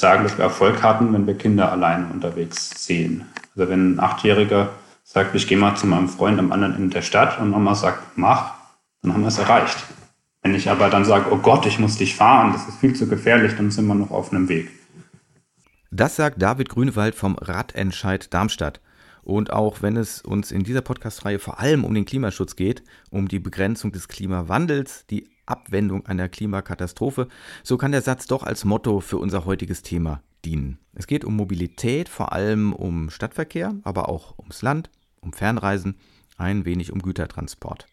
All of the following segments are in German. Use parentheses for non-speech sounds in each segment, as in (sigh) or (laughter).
Sagen, dass wir Erfolg hatten, wenn wir Kinder alleine unterwegs sehen. Also wenn ein Achtjähriger sagt, ich gehe mal zu meinem Freund am anderen Ende der Stadt und Mama sagt, mach, dann haben wir es erreicht. Wenn ich aber dann sage, oh Gott, ich muss dich fahren, das ist viel zu gefährlich, dann sind wir noch auf einem Weg. Das sagt David Grünewald vom Radentscheid Darmstadt. Und auch wenn es uns in dieser Podcast-Reihe vor allem um den Klimaschutz geht, um die Begrenzung des Klimawandels, die Abwendung einer Klimakatastrophe, so kann der Satz doch als Motto für unser heutiges Thema dienen. Es geht um Mobilität, vor allem um Stadtverkehr, aber auch ums Land, um Fernreisen, ein wenig um Gütertransport.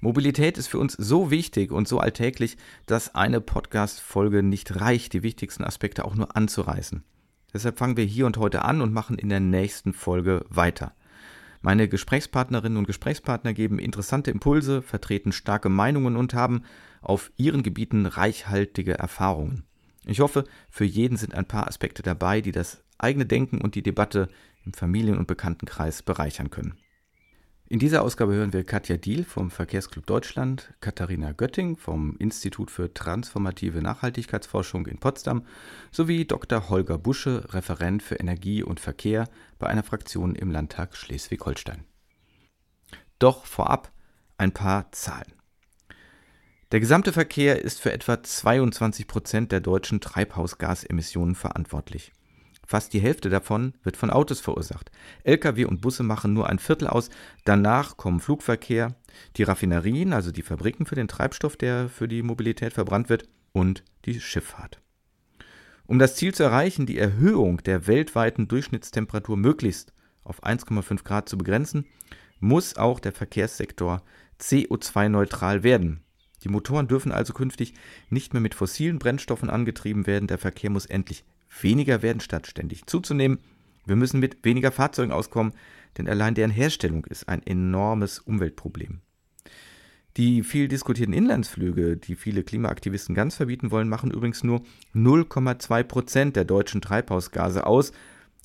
Mobilität ist für uns so wichtig und so alltäglich, dass eine Podcast-Folge nicht reicht, die wichtigsten Aspekte auch nur anzureißen. Deshalb fangen wir hier und heute an und machen in der nächsten Folge weiter. Meine Gesprächspartnerinnen und Gesprächspartner geben interessante Impulse, vertreten starke Meinungen und haben auf ihren Gebieten reichhaltige Erfahrungen. Ich hoffe, für jeden sind ein paar Aspekte dabei, die das eigene Denken und die Debatte im Familien- und Bekanntenkreis bereichern können. In dieser Ausgabe hören wir Katja Diel vom Verkehrsclub Deutschland, Katharina Götting vom Institut für transformative Nachhaltigkeitsforschung in Potsdam sowie Dr. Holger Busche, Referent für Energie und Verkehr bei einer Fraktion im Landtag Schleswig-Holstein. Doch vorab ein paar Zahlen. Der gesamte Verkehr ist für etwa 22 Prozent der deutschen Treibhausgasemissionen verantwortlich. Fast die Hälfte davon wird von Autos verursacht. Lkw und Busse machen nur ein Viertel aus. Danach kommen Flugverkehr, die Raffinerien, also die Fabriken für den Treibstoff, der für die Mobilität verbrannt wird, und die Schifffahrt. Um das Ziel zu erreichen, die Erhöhung der weltweiten Durchschnittstemperatur möglichst auf 1,5 Grad zu begrenzen, muss auch der Verkehrssektor CO2-neutral werden. Die Motoren dürfen also künftig nicht mehr mit fossilen Brennstoffen angetrieben werden. Der Verkehr muss endlich weniger werden, statt ständig zuzunehmen. Wir müssen mit weniger Fahrzeugen auskommen, denn allein deren Herstellung ist ein enormes Umweltproblem. Die viel diskutierten Inlandsflüge, die viele Klimaaktivisten ganz verbieten wollen, machen übrigens nur 0,2 Prozent der deutschen Treibhausgase aus,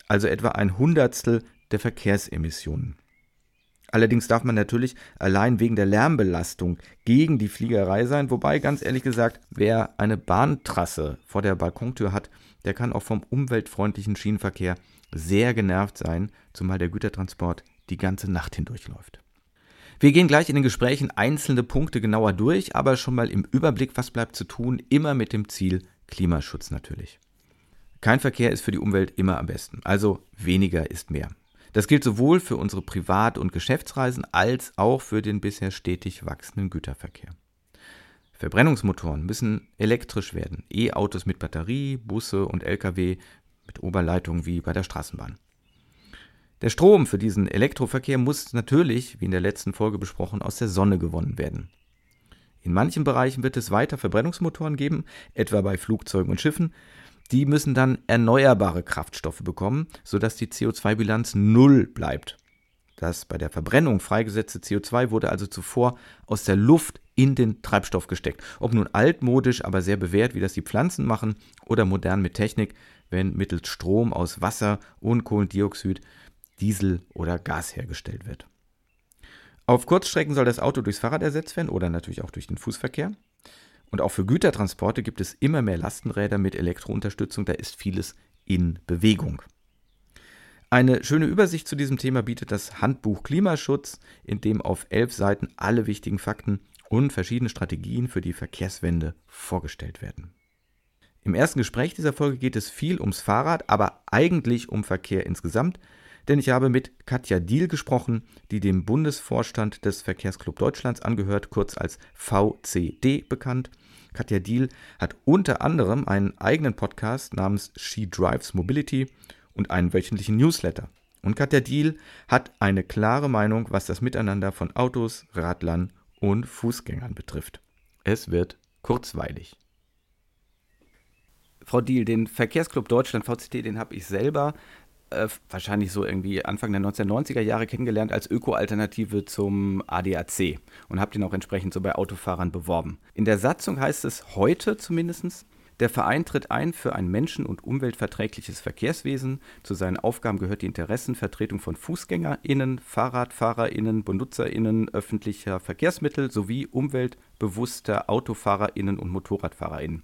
also etwa ein Hundertstel der Verkehrsemissionen. Allerdings darf man natürlich allein wegen der Lärmbelastung gegen die Fliegerei sein, wobei ganz ehrlich gesagt, wer eine Bahntrasse vor der Balkontür hat, der kann auch vom umweltfreundlichen Schienenverkehr sehr genervt sein, zumal der Gütertransport die ganze Nacht hindurch läuft. Wir gehen gleich in den Gesprächen einzelne Punkte genauer durch, aber schon mal im Überblick, was bleibt zu tun, immer mit dem Ziel Klimaschutz natürlich. Kein Verkehr ist für die Umwelt immer am besten, also weniger ist mehr. Das gilt sowohl für unsere Privat- und Geschäftsreisen als auch für den bisher stetig wachsenden Güterverkehr. Verbrennungsmotoren müssen elektrisch werden. E-Autos mit Batterie, Busse und Lkw mit Oberleitung wie bei der Straßenbahn. Der Strom für diesen Elektroverkehr muss natürlich, wie in der letzten Folge besprochen, aus der Sonne gewonnen werden. In manchen Bereichen wird es weiter Verbrennungsmotoren geben, etwa bei Flugzeugen und Schiffen. Die müssen dann erneuerbare Kraftstoffe bekommen, sodass die CO2-Bilanz null bleibt. Das bei der Verbrennung freigesetzte CO2 wurde also zuvor aus der Luft in den Treibstoff gesteckt. Ob nun altmodisch, aber sehr bewährt, wie das die Pflanzen machen, oder modern mit Technik, wenn mittels Strom aus Wasser und Kohlendioxid, Diesel oder Gas hergestellt wird. Auf Kurzstrecken soll das Auto durchs Fahrrad ersetzt werden oder natürlich auch durch den Fußverkehr. Und auch für Gütertransporte gibt es immer mehr Lastenräder mit Elektrounterstützung, da ist vieles in Bewegung. Eine schöne Übersicht zu diesem Thema bietet das Handbuch Klimaschutz, in dem auf elf Seiten alle wichtigen Fakten und verschiedene Strategien für die Verkehrswende vorgestellt werden. Im ersten Gespräch dieser Folge geht es viel ums Fahrrad, aber eigentlich um Verkehr insgesamt, denn ich habe mit Katja Diel gesprochen, die dem Bundesvorstand des Verkehrsclub Deutschlands angehört, kurz als VCD bekannt. Katja Diel hat unter anderem einen eigenen Podcast namens She Drives Mobility und einen wöchentlichen Newsletter. Und Katja Diel hat eine klare Meinung, was das Miteinander von Autos, Radlern und Fußgängern betrifft. Es wird kurzweilig. Frau Diel, den Verkehrsclub Deutschland VCT, den habe ich selber äh, wahrscheinlich so irgendwie Anfang der 1990er Jahre kennengelernt als Öko-Alternative zum ADAC und habe den auch entsprechend so bei Autofahrern beworben. In der Satzung heißt es heute zumindest, der Verein tritt ein für ein menschen- und umweltverträgliches Verkehrswesen. Zu seinen Aufgaben gehört die Interessenvertretung von FußgängerInnen, FahrradfahrerInnen, BenutzerInnen öffentlicher Verkehrsmittel sowie umweltbewusster AutofahrerInnen und MotorradfahrerInnen.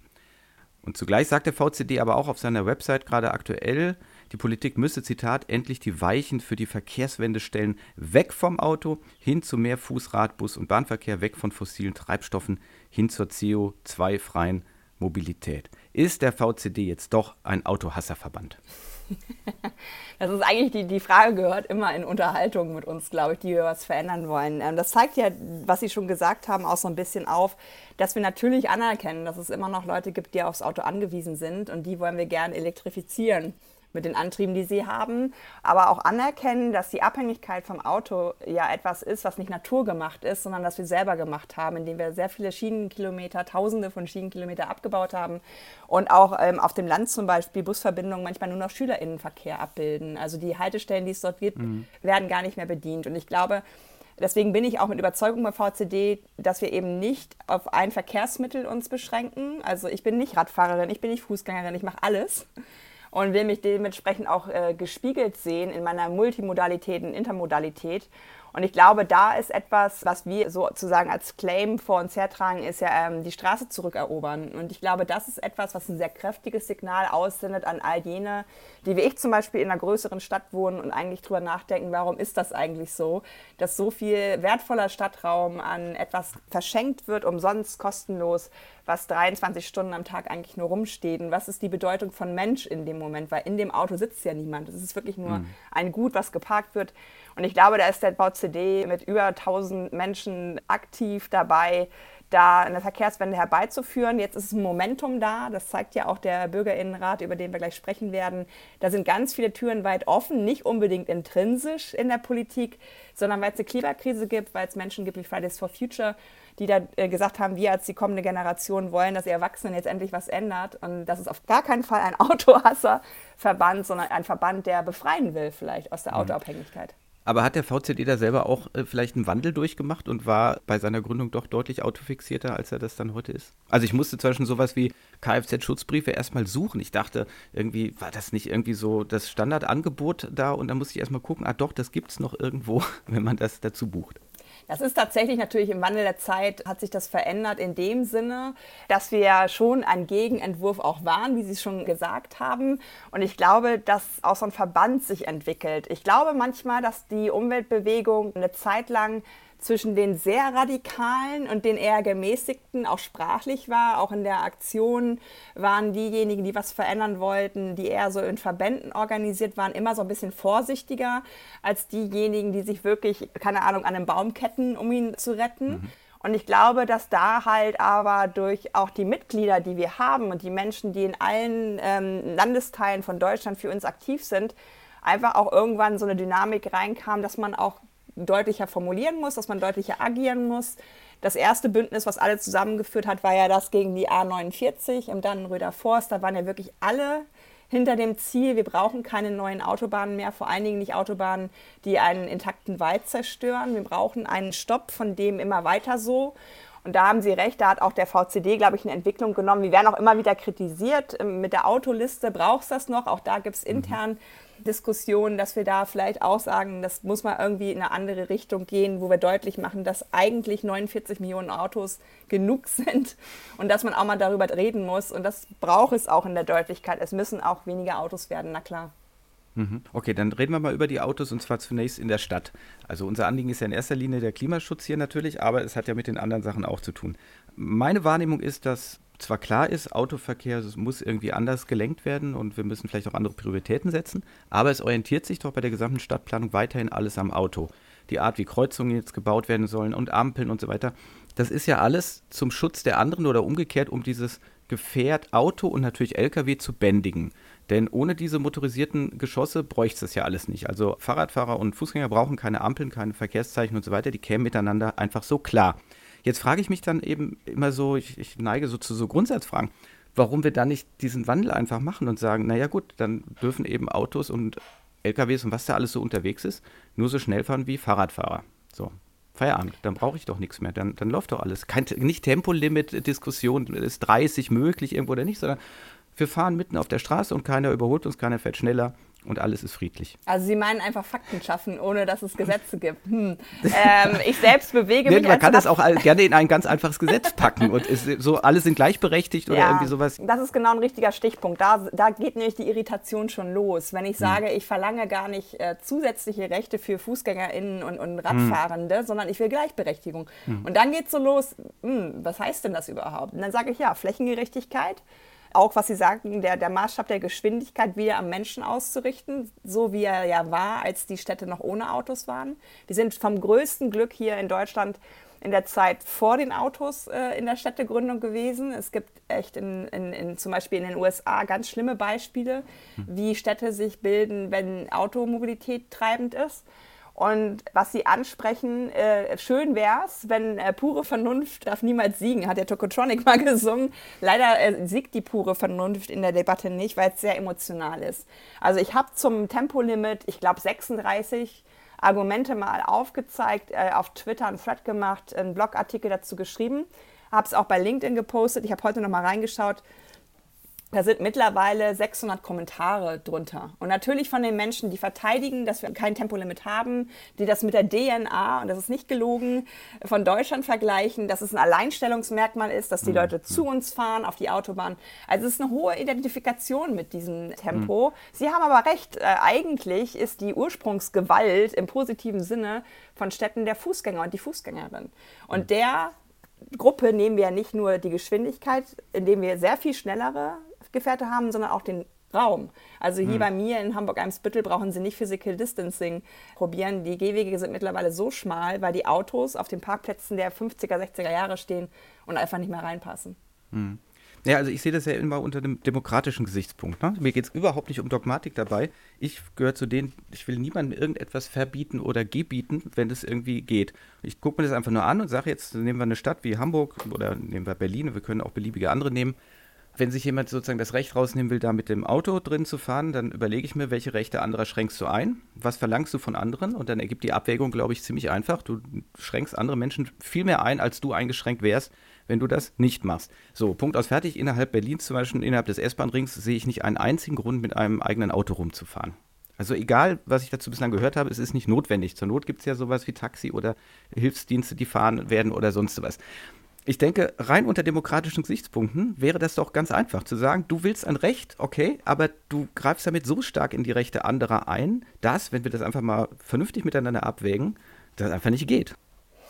Und zugleich sagt der VCD aber auch auf seiner Website gerade aktuell, die Politik müsse, Zitat, endlich die Weichen für die Verkehrswende stellen, weg vom Auto, hin zu mehr Fußrad, Bus- und Bahnverkehr, weg von fossilen Treibstoffen, hin zur CO2-freien Mobilität. Ist der VCD jetzt doch ein Autohasserverband? Das ist eigentlich die, die Frage gehört immer in Unterhaltungen mit uns, glaube ich, die wir was verändern wollen. Ähm, das zeigt ja, was Sie schon gesagt haben, auch so ein bisschen auf, dass wir natürlich anerkennen, dass es immer noch Leute gibt, die aufs Auto angewiesen sind und die wollen wir gern elektrifizieren mit den Antrieben, die sie haben, aber auch anerkennen, dass die Abhängigkeit vom Auto ja etwas ist, was nicht naturgemacht ist, sondern das wir selber gemacht haben, indem wir sehr viele Schienenkilometer, Tausende von Schienenkilometer abgebaut haben und auch ähm, auf dem Land zum Beispiel Busverbindungen manchmal nur noch Schülerinnenverkehr abbilden. Also die Haltestellen, die es dort gibt, mhm. werden gar nicht mehr bedient. Und ich glaube, Deswegen bin ich auch mit Überzeugung bei VCD, dass wir eben nicht auf ein Verkehrsmittel uns beschränken. Also ich bin nicht Radfahrerin, ich bin nicht Fußgängerin, ich mache alles, und will mich dementsprechend auch äh, gespiegelt sehen in meiner Multimodalität und Intermodalität. Und ich glaube, da ist etwas, was wir sozusagen als Claim vor uns hertragen, ist ja ähm, die Straße zurückerobern. Und ich glaube, das ist etwas, was ein sehr kräftiges Signal aussendet an all jene, die wie ich zum Beispiel in einer größeren Stadt wohnen und eigentlich drüber nachdenken, warum ist das eigentlich so, dass so viel wertvoller Stadtraum an etwas verschenkt wird, umsonst, kostenlos, was 23 Stunden am Tag eigentlich nur rumsteht. Und was ist die Bedeutung von Mensch in dem Moment? Weil in dem Auto sitzt ja niemand. Es ist wirklich nur mhm. ein Gut, was geparkt wird. Und ich glaube, da ist der VCD mit über 1000 Menschen aktiv dabei, da eine Verkehrswende herbeizuführen. Jetzt ist ein Momentum da, das zeigt ja auch der Bürgerinnenrat, über den wir gleich sprechen werden. Da sind ganz viele Türen weit offen, nicht unbedingt intrinsisch in der Politik, sondern weil es eine Klimakrise gibt, weil es Menschen gibt wie Fridays for Future, die da äh, gesagt haben, wir als die kommende Generation wollen, dass die Erwachsenen jetzt endlich was ändert. Und das ist auf gar keinen Fall ein (laughs) Autohasserverband, sondern ein Verband, der befreien will vielleicht aus der mhm. Autoabhängigkeit. Aber hat der VCD da selber auch äh, vielleicht einen Wandel durchgemacht und war bei seiner Gründung doch deutlich autofixierter, als er das dann heute ist? Also ich musste zum Beispiel sowas wie Kfz-Schutzbriefe erstmal suchen. Ich dachte, irgendwie war das nicht irgendwie so das Standardangebot da und dann musste ich erstmal gucken, ah doch, das gibt es noch irgendwo, (laughs) wenn man das dazu bucht. Das ist tatsächlich natürlich im Wandel der Zeit hat sich das verändert in dem Sinne, dass wir schon ein Gegenentwurf auch waren, wie Sie schon gesagt haben. Und ich glaube, dass auch so ein Verband sich entwickelt. Ich glaube manchmal, dass die Umweltbewegung eine Zeit lang zwischen den sehr radikalen und den eher gemäßigten auch sprachlich war. Auch in der Aktion waren diejenigen, die was verändern wollten, die eher so in Verbänden organisiert waren, immer so ein bisschen vorsichtiger als diejenigen, die sich wirklich, keine Ahnung, an einem Baum ketten, um ihn zu retten. Mhm. Und ich glaube, dass da halt aber durch auch die Mitglieder, die wir haben und die Menschen, die in allen ähm, Landesteilen von Deutschland für uns aktiv sind, einfach auch irgendwann so eine Dynamik reinkam, dass man auch deutlicher formulieren muss, dass man deutlicher agieren muss. Das erste Bündnis, was alle zusammengeführt hat, war ja das gegen die A49 im Dannenröder Forst. Da waren ja wirklich alle hinter dem Ziel, wir brauchen keine neuen Autobahnen mehr, vor allen Dingen nicht Autobahnen, die einen intakten Wald zerstören. Wir brauchen einen Stopp von dem immer weiter so. Und da haben Sie recht, da hat auch der VCD, glaube ich, eine Entwicklung genommen. Wir werden auch immer wieder kritisiert. Ähm, mit der Autoliste braucht es das noch. Auch da gibt es mhm. intern. Diskussion, dass wir da vielleicht auch sagen, das muss mal irgendwie in eine andere Richtung gehen, wo wir deutlich machen, dass eigentlich 49 Millionen Autos genug (laughs) sind und dass man auch mal darüber reden muss. Und das braucht es auch in der Deutlichkeit. Es müssen auch weniger Autos werden, na klar. Mhm. Okay, dann reden wir mal über die Autos und zwar zunächst in der Stadt. Also unser Anliegen ist ja in erster Linie der Klimaschutz hier natürlich, aber es hat ja mit den anderen Sachen auch zu tun. Meine Wahrnehmung ist, dass zwar klar ist, Autoverkehr muss irgendwie anders gelenkt werden und wir müssen vielleicht auch andere Prioritäten setzen, aber es orientiert sich doch bei der gesamten Stadtplanung weiterhin alles am Auto. Die Art, wie Kreuzungen jetzt gebaut werden sollen und Ampeln und so weiter, das ist ja alles zum Schutz der anderen oder umgekehrt, um dieses Gefährt Auto und natürlich Lkw zu bändigen. Denn ohne diese motorisierten Geschosse bräuchte es ja alles nicht. Also Fahrradfahrer und Fußgänger brauchen keine Ampeln, keine Verkehrszeichen und so weiter, die kämen miteinander einfach so klar. Jetzt frage ich mich dann eben immer so, ich, ich neige so zu so Grundsatzfragen, warum wir dann nicht diesen Wandel einfach machen und sagen, naja gut, dann dürfen eben Autos und LKWs und was da alles so unterwegs ist, nur so schnell fahren wie Fahrradfahrer. So, Feierabend, dann brauche ich doch nichts mehr, dann, dann läuft doch alles. Kein, nicht Tempolimit-Diskussion, ist 30 möglich irgendwo oder nicht, sondern wir fahren mitten auf der Straße und keiner überholt uns, keiner fährt schneller und alles ist friedlich. Also Sie meinen einfach Fakten schaffen, ohne dass es Gesetze gibt. Hm. (laughs) Ähm, ich selbst bewege nee, mich. Man kann das auch gerne in ein ganz einfaches Gesetz packen und so alle sind gleichberechtigt oder ja, irgendwie sowas. Das ist genau ein richtiger Stichpunkt. Da, da geht nämlich die Irritation schon los. Wenn ich hm. sage, hm. ich verlange gar nicht äh, zusätzliche Rechte für FußgängerInnen und, und Radfahrende, hm. sondern ich will Gleichberechtigung. Hm. Und dann geht es so los, hm, was heißt denn das überhaupt? Und dann sage ich ja, Flächengerechtigkeit auch was Sie sagten, der, der Maßstab der Geschwindigkeit wieder am Menschen auszurichten, so wie er ja war, als die Städte noch ohne Autos waren. Wir sind vom größten Glück hier in Deutschland in der Zeit vor den Autos äh, in der Städtegründung gewesen. Es gibt echt in, in, in, zum Beispiel in den USA ganz schlimme Beispiele, hm. wie Städte sich bilden, wenn Automobilität treibend ist. Und was Sie ansprechen, äh, schön wäre es, wenn äh, pure Vernunft darf niemals siegen, hat der Tokotronic (laughs) mal gesungen. Leider äh, siegt die pure Vernunft in der Debatte nicht, weil es sehr emotional ist. Also ich habe zum Tempolimit, ich glaube 36 Argumente mal aufgezeigt, äh, auf Twitter einen Thread gemacht, einen Blogartikel dazu geschrieben, habe es auch bei LinkedIn gepostet. Ich habe heute noch mal reingeschaut. Da sind mittlerweile 600 Kommentare drunter. Und natürlich von den Menschen, die verteidigen, dass wir kein Tempolimit haben, die das mit der DNA, und das ist nicht gelogen, von Deutschland vergleichen, dass es ein Alleinstellungsmerkmal ist, dass die mhm. Leute zu uns fahren auf die Autobahn. Also es ist eine hohe Identifikation mit diesem Tempo. Mhm. Sie haben aber recht, äh, eigentlich ist die Ursprungsgewalt im positiven Sinne von Städten der Fußgänger und die Fußgängerin. Und mhm. der Gruppe nehmen wir ja nicht nur die Geschwindigkeit, indem wir sehr viel schnellere Gefährte haben, sondern auch den Raum. Also hier hm. bei mir in Hamburg-Eimsbüttel brauchen Sie nicht Physical Distancing probieren. Die Gehwege sind mittlerweile so schmal, weil die Autos auf den Parkplätzen der 50er, 60er Jahre stehen und einfach nicht mehr reinpassen. Hm. Ja, also ich sehe das ja immer unter dem demokratischen Gesichtspunkt. Ne? Mir geht es überhaupt nicht um Dogmatik dabei. Ich gehöre zu denen, ich will niemandem irgendetwas verbieten oder gebieten, wenn es irgendwie geht. Ich gucke mir das einfach nur an und sage jetzt, nehmen wir eine Stadt wie Hamburg oder nehmen wir Berlin, wir können auch beliebige andere nehmen wenn sich jemand sozusagen das Recht rausnehmen will, da mit dem Auto drin zu fahren, dann überlege ich mir, welche Rechte anderer schränkst du ein, was verlangst du von anderen und dann ergibt die Abwägung, glaube ich, ziemlich einfach. Du schränkst andere Menschen viel mehr ein, als du eingeschränkt wärst, wenn du das nicht machst. So, Punkt aus fertig. Innerhalb Berlins zum Beispiel, innerhalb des S-Bahn-Rings, sehe ich nicht einen einzigen Grund, mit einem eigenen Auto rumzufahren. Also egal, was ich dazu bislang gehört habe, es ist nicht notwendig. Zur Not gibt es ja sowas wie Taxi oder Hilfsdienste, die fahren werden oder sonst was ich denke, rein unter demokratischen Gesichtspunkten wäre das doch ganz einfach zu sagen, du willst ein Recht, okay, aber du greifst damit so stark in die Rechte anderer ein, dass, wenn wir das einfach mal vernünftig miteinander abwägen, das einfach nicht geht.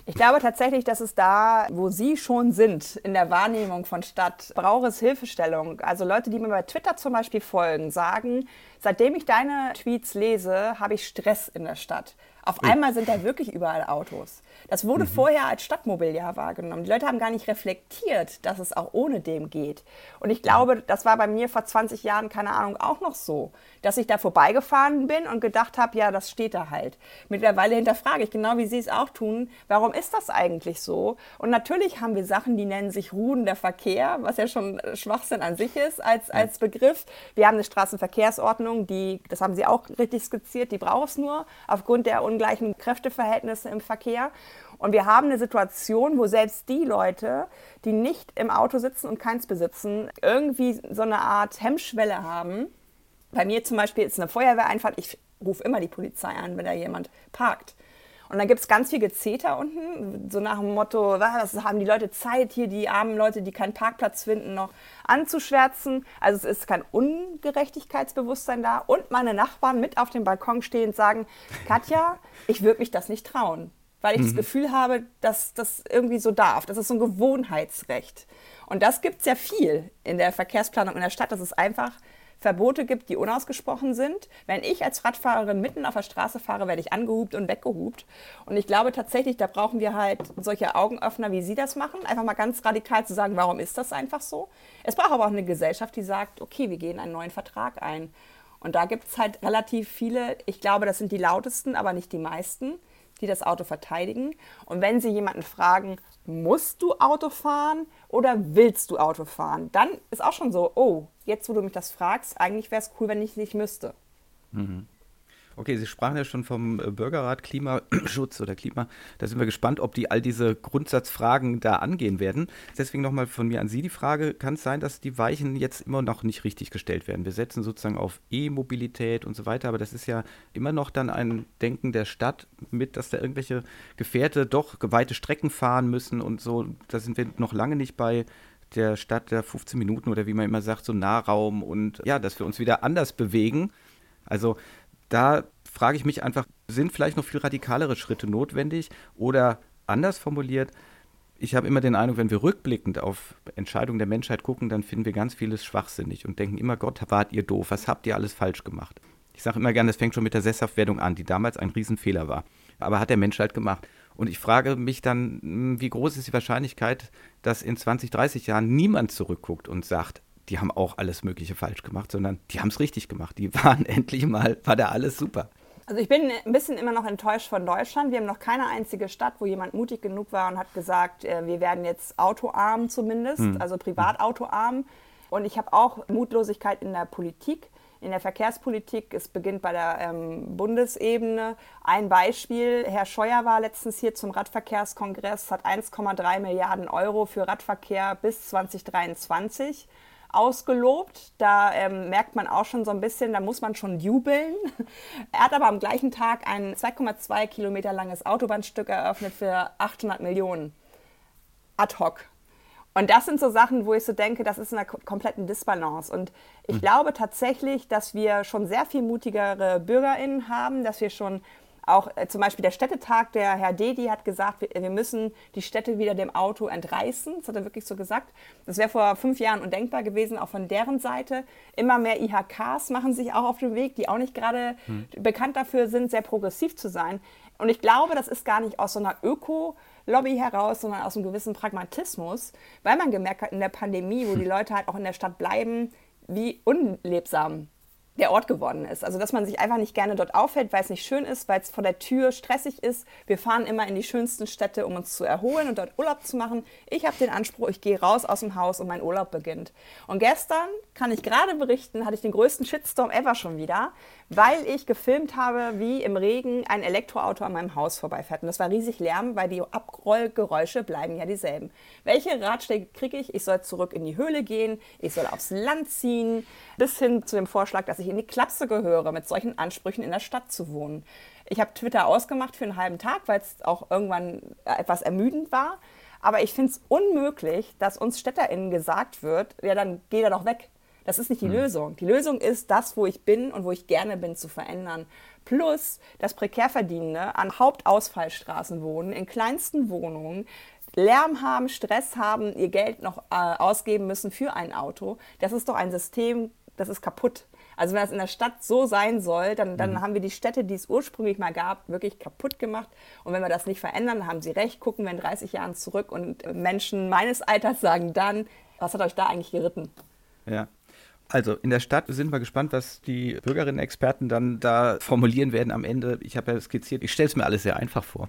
Ich glaube tatsächlich, dass es da, wo Sie schon sind, in der Wahrnehmung von Stadt, braucht es Hilfestellung. Also Leute, die mir bei Twitter zum Beispiel folgen, sagen, seitdem ich deine Tweets lese, habe ich Stress in der Stadt. Auf einmal sind da wirklich überall Autos. Das wurde mhm. vorher als Stadtmobiliar wahrgenommen. Die Leute haben gar nicht reflektiert, dass es auch ohne dem geht. Und ich glaube, das war bei mir vor 20 Jahren, keine Ahnung, auch noch so, dass ich da vorbeigefahren bin und gedacht habe, ja, das steht da halt. Mittlerweile hinterfrage ich, genau wie Sie es auch tun, warum ist das eigentlich so? Und natürlich haben wir Sachen, die nennen sich ruhender Verkehr, was ja schon Schwachsinn an sich ist als, als Begriff. Wir haben eine Straßenverkehrsordnung, die, das haben Sie auch richtig skizziert, die braucht es nur aufgrund der ungleichen Kräfteverhältnisse im Verkehr. Und wir haben eine Situation, wo selbst die Leute, die nicht im Auto sitzen und keins besitzen, irgendwie so eine Art Hemmschwelle haben. Bei mir zum Beispiel ist eine Feuerwehreinfahrt. Ich rufe immer die Polizei an, wenn da jemand parkt. Und dann gibt es ganz viel Gezeter unten, so nach dem Motto, was haben die Leute Zeit, hier die armen Leute, die keinen Parkplatz finden, noch anzuschwärzen. Also es ist kein Ungerechtigkeitsbewusstsein da. Und meine Nachbarn mit auf dem Balkon stehen sagen, Katja, ich würde mich das nicht trauen, weil ich mhm. das Gefühl habe, dass das irgendwie so darf. Das ist so ein Gewohnheitsrecht. Und das gibt es ja viel in der Verkehrsplanung in der Stadt. Das ist einfach Verbote gibt, die unausgesprochen sind. Wenn ich als Radfahrerin mitten auf der Straße fahre, werde ich angehupt und weggehupt. Und ich glaube tatsächlich, da brauchen wir halt solche Augenöffner, wie Sie das machen. Einfach mal ganz radikal zu sagen, warum ist das einfach so? Es braucht aber auch eine Gesellschaft, die sagt, okay, wir gehen einen neuen Vertrag ein. Und da gibt es halt relativ viele, ich glaube, das sind die lautesten, aber nicht die meisten, die das Auto verteidigen. Und wenn Sie jemanden fragen, musst du Auto fahren oder willst du Auto fahren? Dann ist auch schon so, oh, jetzt wo du mich das fragst, eigentlich wäre es cool, wenn ich nicht müsste. Mhm. Okay, Sie sprachen ja schon vom äh, Bürgerrat Klimaschutz oder Klima. Da sind wir gespannt, ob die all diese Grundsatzfragen da angehen werden. Deswegen nochmal von mir an Sie die Frage, kann es sein, dass die Weichen jetzt immer noch nicht richtig gestellt werden? Wir setzen sozusagen auf E-Mobilität und so weiter, aber das ist ja immer noch dann ein Denken der Stadt mit, dass da irgendwelche Gefährte doch weite Strecken fahren müssen und so. Da sind wir noch lange nicht bei der Stadt der 15 Minuten oder wie man immer sagt, so Nahraum und ja, dass wir uns wieder anders bewegen. Also da frage ich mich einfach, sind vielleicht noch viel radikalere Schritte notwendig oder anders formuliert, ich habe immer den Eindruck, wenn wir rückblickend auf Entscheidungen der Menschheit gucken, dann finden wir ganz vieles schwachsinnig und denken immer, Gott, wart ihr doof, was habt ihr alles falsch gemacht? Ich sage immer gerne, das fängt schon mit der Sesshaftwerdung an, die damals ein Riesenfehler war. Aber hat der Mensch halt gemacht. Und ich frage mich dann, hm, wie groß ist die Wahrscheinlichkeit, dass in 20, 30 Jahren niemand zurückguckt und sagt, die haben auch alles Mögliche falsch gemacht, sondern die haben es richtig gemacht. Die (laughs) waren endlich mal, war da alles super. Also ich bin ein bisschen immer noch enttäuscht von Deutschland. Wir haben noch keine einzige Stadt, wo jemand mutig genug war und hat gesagt, äh, wir werden jetzt autoarm zumindest, hm. also privatautoarm. Und ich habe auch Mutlosigkeit in der Politik in der Verkehrspolitik. Es beginnt bei der ähm, Bundesebene. Ein Beispiel, Herr Scheuer war letztens hier zum Radverkehrskongress, hat 1,3 Milliarden Euro für Radverkehr bis 2023 ausgelobt. Da ähm, merkt man auch schon so ein bisschen, da muss man schon jubeln. (laughs) Er hat aber am gleichen Tag ein 2,2 Kilometer langes Autobahnstück eröffnet für 800 Millionen. Ad hoc. Und das sind so Sachen, wo ich so denke, das ist in einer kompletten Disbalance. Und ich mhm. glaube tatsächlich, dass wir schon sehr viel mutigere BürgerInnen haben, dass wir schon auch äh, zum Beispiel der Städtetag, der Herr Dedi hat gesagt, wir, wir, müssen die Städte wieder dem Auto entreißen. Das hat er wirklich so gesagt. Das wäre vor fünf Jahren undenkbar gewesen, auch von deren Seite. Immer mehr IHKs machen sich auch auf den Weg, die auch nicht gerade hm. bekannt dafür sind, sehr progressiv zu sein. Und ich glaube, das ist gar nicht aus so einer Öko- Lobby heraus, sondern aus einem gewissen Pragmatismus, weil man gemerkt hat in der Pandemie, wo die Leute halt auch in der Stadt bleiben, wie unlebsam der Ort geworden ist. Also dass man sich einfach nicht gerne dort aufhält, weil es nicht schön ist, weil es vor der Tür stressig ist. Wir fahren immer in die schönsten Städte, um uns zu erholen und dort Urlaub zu machen. Ich habe den Anspruch, ich gehe raus aus dem Haus und mein Urlaub beginnt. Und gestern, kann ich gerade berichten, hatte ich den größten Shitstorm ever schon wieder, weil ich gefilmt habe, wie im Regen ein Elektroauto an meinem Haus vorbeifährt. Und das war riesig Lärm, weil die Abrollgeräusche bleiben ja dieselben. Welche Ratschläge kriege ich? Ich soll zurück in die Höhle gehen, ich soll aufs Land ziehen, bis hin zu dem Vorschlag, dass ich in die Klapse gehöre, mit solchen Ansprüchen in der Stadt zu wohnen. Ich habe Twitter ausgemacht für einen halben Tag, weil es auch irgendwann etwas ermüdend war. Aber ich finde es unmöglich, dass uns StädterInnen gesagt wird, ja, dann geh da doch weg. Das ist nicht die hm. Lösung. Die Lösung ist, das, wo ich bin und wo ich gerne bin, zu verändern. Plus, dass Prekärverdienende an Hauptausfallstraßen wohnen, in kleinsten Wohnungen, Lärm haben, Stress haben, ihr Geld noch äh, ausgeben müssen für ein Auto. Das ist doch ein System, das ist kaputt. Also wenn das in der Stadt so sein soll, dann, dann mhm. haben wir die Städte, die es ursprünglich mal gab, wirklich kaputt gemacht. Und wenn wir das nicht verändern, haben Sie recht, gucken wir in 30 Jahren zurück und Menschen meines Alters sagen dann, was hat euch da eigentlich geritten? Ja, also in der Stadt sind wir gespannt, was die Bürgerinnen-Experten dann da formulieren werden am Ende. Ich habe ja skizziert, ich stelle es mir alles sehr einfach vor,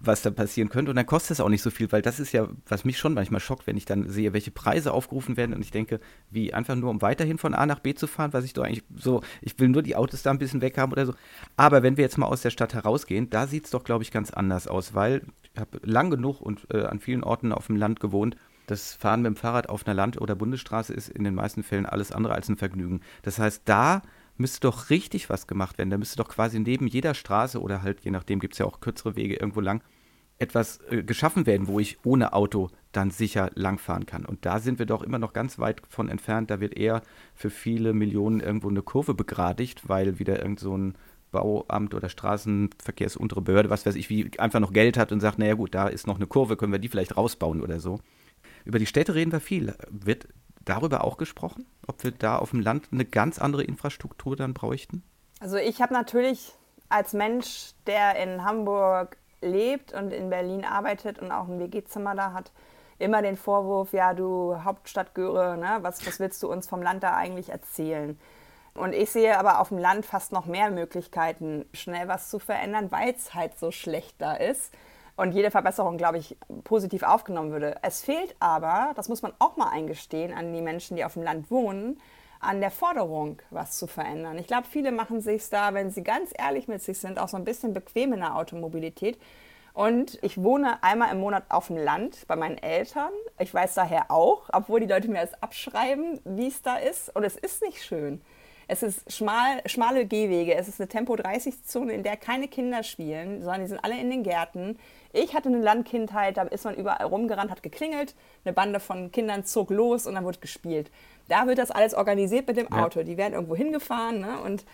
was da passieren könnte. Und dann kostet es auch nicht so viel, weil das ist ja, was mich schon manchmal schockt, wenn ich dann sehe, welche Preise aufgerufen werden. Und ich denke, wie einfach nur, um weiterhin von A nach B zu fahren, was ich doch eigentlich so, ich will nur die Autos da ein bisschen weg haben oder so. Aber wenn wir jetzt mal aus der Stadt herausgehen, da sieht es doch, glaube ich, ganz anders aus, weil ich habe lang genug und äh, an vielen Orten auf dem Land gewohnt das Fahren mit dem Fahrrad auf einer Land- oder Bundesstraße ist in den meisten Fällen alles andere als ein Vergnügen. Das heißt, da müsste doch richtig was gemacht werden. Da müsste doch quasi neben jeder Straße oder halt, je nachdem, gibt es ja auch kürzere Wege irgendwo lang, etwas äh, geschaffen werden, wo ich ohne Auto dann sicher langfahren kann. Und da sind wir doch immer noch ganz weit von entfernt. Da wird eher für viele Millionen irgendwo eine Kurve begradigt, weil wieder irgend so ein Bauamt oder Straßenverkehrsuntere Behörde, was weiß ich, wie einfach noch Geld hat und sagt, naja gut, da ist noch eine Kurve, können wir die vielleicht rausbauen oder so. Über die Städte reden wir viel. Wird darüber auch gesprochen, ob wir da auf dem Land eine ganz andere Infrastruktur dann bräuchten? Also ich habe natürlich als Mensch, der in Hamburg lebt und in Berlin arbeitet und auch ein WG-Zimmer da hat, immer den Vorwurf, ja, du Hauptstadt Göre, ne, was, was willst du uns vom Land da eigentlich erzählen? Und ich sehe aber auf dem Land fast noch mehr Möglichkeiten, schnell was zu verändern, weil es halt so schlecht da ist und jede Verbesserung, glaube ich, positiv aufgenommen würde. Es fehlt aber, das muss man auch mal eingestehen, an die Menschen, die auf dem Land wohnen, an der Forderung, was zu verändern. Ich glaube, viele machen sich da, wenn sie ganz ehrlich mit sich sind, auch so ein bisschen bequem in der Automobilität. Und ich wohne einmal im Monat auf dem Land bei meinen Eltern. Ich weiß daher auch, obwohl die Leute mir das abschreiben, wie es da ist. Und es ist nicht schön. Es ist schmal, schmale Gehwege, es ist eine Tempo-30-Zone, in der keine Kinder spielen, sondern die sind alle in den Gärten. Ich hatte eine Landkindheit, da ist man überall rumgerannt, hat geklingelt, eine Bande von Kindern zog los und dann wurde gespielt. Da wird das alles organisiert mit dem Auto. Ja. Die werden irgendwo hingefahren ne? und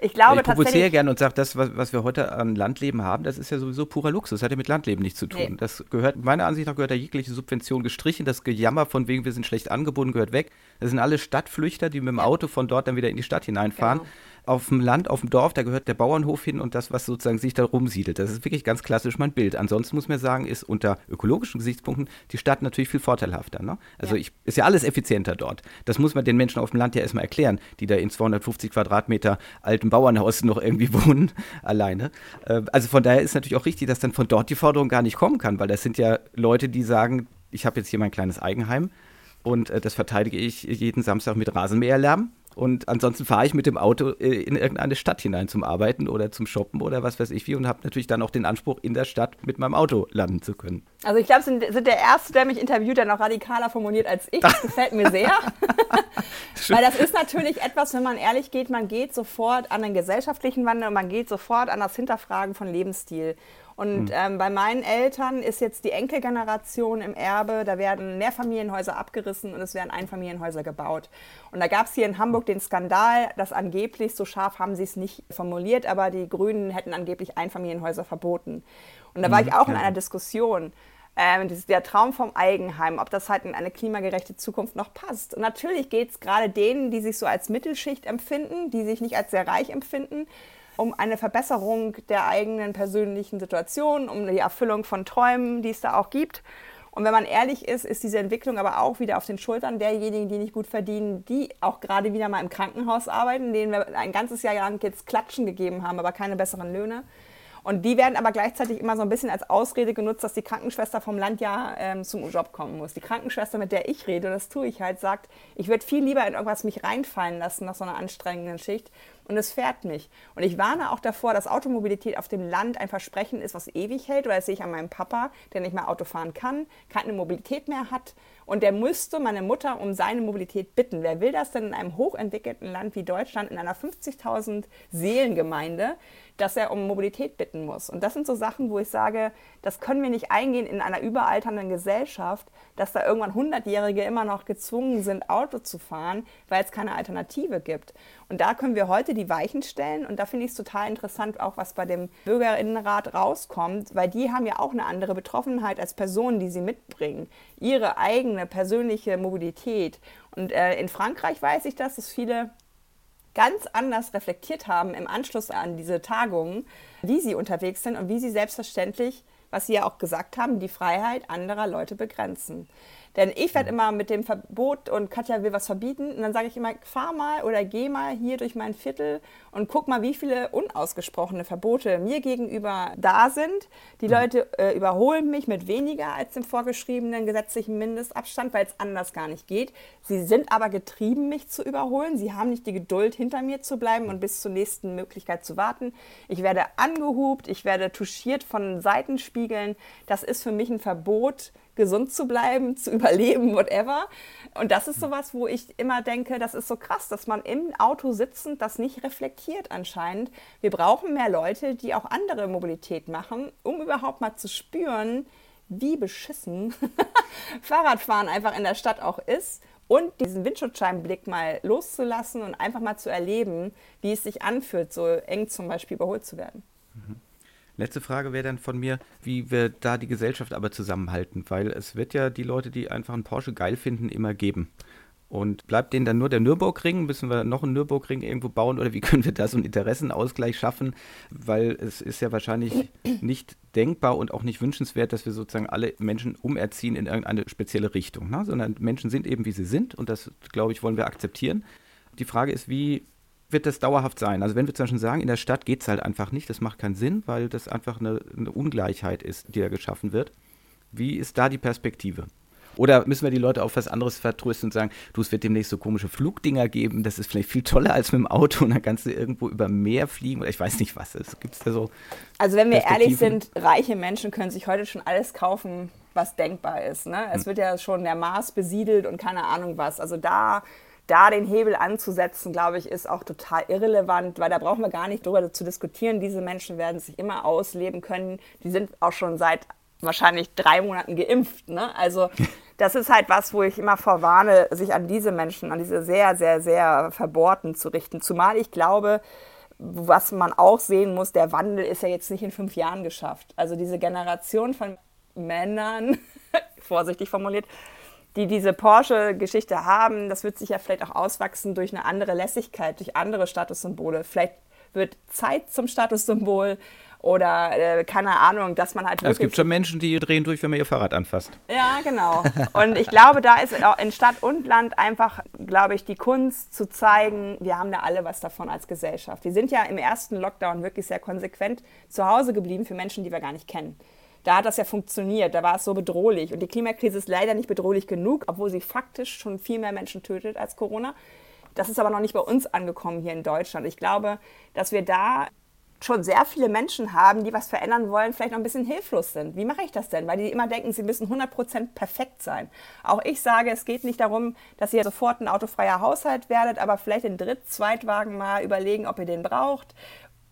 ich glaube ich tatsächlich. sehr gerne und sage, das, was, was, wir heute an Landleben haben, das ist ja sowieso purer Luxus. Das hat ja mit Landleben nichts zu tun. Nee. Das gehört, meiner Ansicht nach, gehört da jegliche Subvention gestrichen. Das Gejammer von wegen, wir sind schlecht angebunden, gehört weg. Das sind alle Stadtflüchter, die mit dem Auto von dort dann wieder in die Stadt hineinfahren. Genau auf dem Land, auf dem Dorf, da gehört der Bauernhof hin und das, was sozusagen sich da rumsiedelt. Das ist wirklich ganz klassisch mein Bild. Ansonsten muss man sagen, ist unter ökologischen Gesichtspunkten die Stadt natürlich viel vorteilhafter. Ne? Also ja. Ich, ist ja alles effizienter dort. Das muss man den Menschen auf dem Land ja erstmal erklären, die da in 250 Quadratmeter alten Bauernhaus noch irgendwie (laughs) wohnen, alleine. Äh, also von daher ist natürlich auch richtig, dass dann von dort die Forderung gar nicht kommen kann, weil das sind ja Leute, die sagen, ich habe jetzt hier mein kleines Eigenheim und äh, das verteidige ich jeden Samstag mit Rasenmäherlärm und ansonsten fahre ich mit dem Auto äh, in irgendeine Stadt hinein zum Arbeiten oder zum Shoppen oder was weiß ich wie und habe natürlich dann auch den Anspruch, in der Stadt mit meinem Auto landen zu können. Also ich glaube, Sie sind, sind der Erste, der mich interviewt, der noch radikaler formuliert als ich. Das gefällt mir sehr. (laughs) (laughs) Weil das ist natürlich etwas, wenn man ehrlich geht, man geht sofort an den gesellschaftlichen Wandel und man geht sofort an das Hinterfragen von Lebensstil. Und mhm. ähm, bei meinen Eltern ist jetzt die Enkelgeneration im Erbe, da werden Mehrfamilienhäuser abgerissen und es werden Einfamilienhäuser gebaut. Und da gab es hier in Hamburg den Skandal, dass angeblich, so scharf haben sie es nicht formuliert, aber die Grünen hätten angeblich Einfamilienhäuser verboten. Und da war mhm, ich auch in einer Diskussion. Ähm, der Traum vom Eigenheim, ob das halt in eine klimagerechte Zukunft noch passt. Und natürlich geht es gerade denen, die sich so als Mittelschicht empfinden, die sich nicht als sehr reich empfinden, um eine Verbesserung der eigenen persönlichen Situation, um die Erfüllung von Träumen, die es da auch gibt. Und wenn man ehrlich ist, ist diese Entwicklung aber auch wieder auf den Schultern derjenigen, die nicht gut verdienen, die auch gerade wieder mal im Krankenhaus arbeiten, denen wir ein ganzes Jahr lang jetzt Klatschen gegeben haben, aber keine besseren Löhne. Und die werden aber gleichzeitig immer so ein bisschen als Ausrede genutzt, dass die Krankenschwester vom Land ja ähm, zum Job kommen muss. Die Krankenschwester, mit der ich rede, das tue ich halt, sagt, ich würde viel lieber in irgendwas mich reinfallen lassen nach so einer anstrengenden Schicht und es fährt nicht. Und ich warne auch davor, dass Automobilität auf dem Land ein Versprechen ist, was ewig hält. Oder das sehe ich an meinem Papa, der nicht mehr Auto fahren kann, keine Mobilität mehr hat. Und der müsste meine Mutter um seine Mobilität bitten. Wer will das denn in einem hochentwickelten Land wie Deutschland, in einer 50.000 Seelengemeinde, dass er um Mobilität bitten muss? Und das sind so Sachen, wo ich sage, das können wir nicht eingehen in einer überalternden Gesellschaft, dass da irgendwann Hundertjährige immer noch gezwungen sind, Auto zu fahren, weil es keine Alternative gibt. Und da können wir heute die Weichen stellen. Und da finde ich es total interessant, auch was bei dem Bürgerinnenrat rauskommt, weil die haben ja auch eine andere Betroffenheit als Personen, die sie mitbringen. Ihre eigene persönliche Mobilität. Und äh, in Frankreich weiß ich das, dass viele ganz anders reflektiert haben im Anschluss an diese Tagungen, wie sie unterwegs sind und wie sie selbstverständlich, was Sie ja auch gesagt haben, die Freiheit anderer Leute begrenzen. Denn ich werde immer mit dem Verbot und Katja will was verbieten und dann sage ich immer, fahr mal oder geh mal hier durch mein Viertel und guck mal, wie viele unausgesprochene Verbote mir gegenüber da sind. Die. Leute äh, überholen mich mit weniger als dem vorgeschriebenen gesetzlichen Mindestabstand, weil es anders gar nicht geht. Sie sind aber getrieben, mich zu überholen. Sie haben nicht die Geduld, hinter mir zu bleiben und bis zur nächsten Möglichkeit zu warten. Ich werde angehupt, ich werde touchiert von Seitenspiegeln. Das ist für mich ein Verbot, gesund zu bleiben, zu überleben, whatever. Und das ist sowas, wo ich immer denke, das ist so krass, dass man im Auto sitzend das nicht reflektiert anscheinend. Wir brauchen mehr Leute, die auch andere Mobilität machen, um überhaupt mal zu spüren, wie beschissen (laughs) Fahrradfahren einfach in der Stadt auch ist und diesen Windschutzscheibenblick mal loszulassen und einfach mal zu erleben, wie es sich anfühlt, so eng zum Beispiel überholt zu werden. Mhm. Letzte Frage wäre dann von mir, wie wir da die Gesellschaft aber zusammenhalten, weil es wird ja die Leute, die einfach einen Porsche geil finden, immer geben. Und bleibt denen dann nur der Nürburgring? Müssen wir noch einen Nürburgring irgendwo bauen oder wie (laughs) können wir da so einen Interessenausgleich schaffen? Weil es ist ja wahrscheinlich nicht denkbar und auch nicht wünschenswert, dass wir sozusagen alle Menschen umerziehen in irgendeine spezielle Richtung, ne? sondern Menschen sind eben wie sie sind und das, glaube ich, wollen wir akzeptieren. Die Frage ist, wie wird das dauerhaft sein? Also wenn wir zum Beispiel sagen, in der Stadt geht es halt einfach nicht, das macht keinen Sinn, weil das einfach eine, eine, Ungleichheit ist, die da geschaffen wird. Wie ist da die Perspektive? Oder müssen wir die Leute auf was anderes vertrösten und sagen, du, es wird demnächst so komische Flugdinger geben, das ist vielleicht viel toller als mit dem Auto und dann kannst du irgendwo über Meer fliegen oder ich weiß nicht was. Gibt es da so. Also wenn wir ehrlich sind, reiche Menschen können sich heute schon alles kaufen, was denkbar ist. Ne? Es hm. wird ja schon der Mars besiedelt und keine Ahnung was. Also da da den Hebel anzusetzen, glaube ich, ist auch total irrelevant, weil da brauchen wir gar nicht drüber zu diskutieren. Diese Menschen werden sich immer ausleben können. Die sind auch schon seit wahrscheinlich drei Monaten geimpft. Ne? Also (laughs) das ist halt was, wo ich immer vorwarne, sich an diese Menschen, an diese sehr, sehr, sehr Verbohrten zu richten. Zumal ich glaube, was man auch sehen muss, der Wandel ist ja jetzt nicht in fünf Jahren geschafft. Also diese Generation von Männern, (laughs) vorsichtig formuliert, die diese Porsche-Geschichte haben, das wird sich ja vielleicht auch auswachsen durch eine andere Lässigkeit, durch andere Statussymbole. Vielleicht wird Zeit zum Statussymbol oder äh, keine Ahnung, dass man halt. Es gibt schon Menschen, die drehen durch, wenn man ihr Fahrrad anfasst. Ja, genau. Und ich glaube, da ist auch in Stadt und Land einfach, glaube ich, die Kunst zu zeigen, wir haben da alle was davon als Gesellschaft. Wir sind ja im ersten Lockdown wirklich sehr konsequent zu Hause geblieben für Menschen, die wir gar nicht kennen. Da hat das ja funktioniert, da war es so bedrohlich. Und die Klimakrise ist leider nicht bedrohlich genug, obwohl sie faktisch schon viel mehr Menschen tötet als Corona. Das ist aber noch nicht bei uns angekommen hier in Deutschland. Ich glaube, dass wir da schon sehr viele Menschen haben, die was verändern wollen, vielleicht noch ein bisschen hilflos sind. Wie mache ich das denn? Weil die immer denken, sie müssen 100% perfekt sein. Auch ich sage, es geht nicht darum, dass ihr sofort ein autofreier Haushalt werdet, aber vielleicht den Dritt-, Zweitwagen mal überlegen, ob ihr den braucht,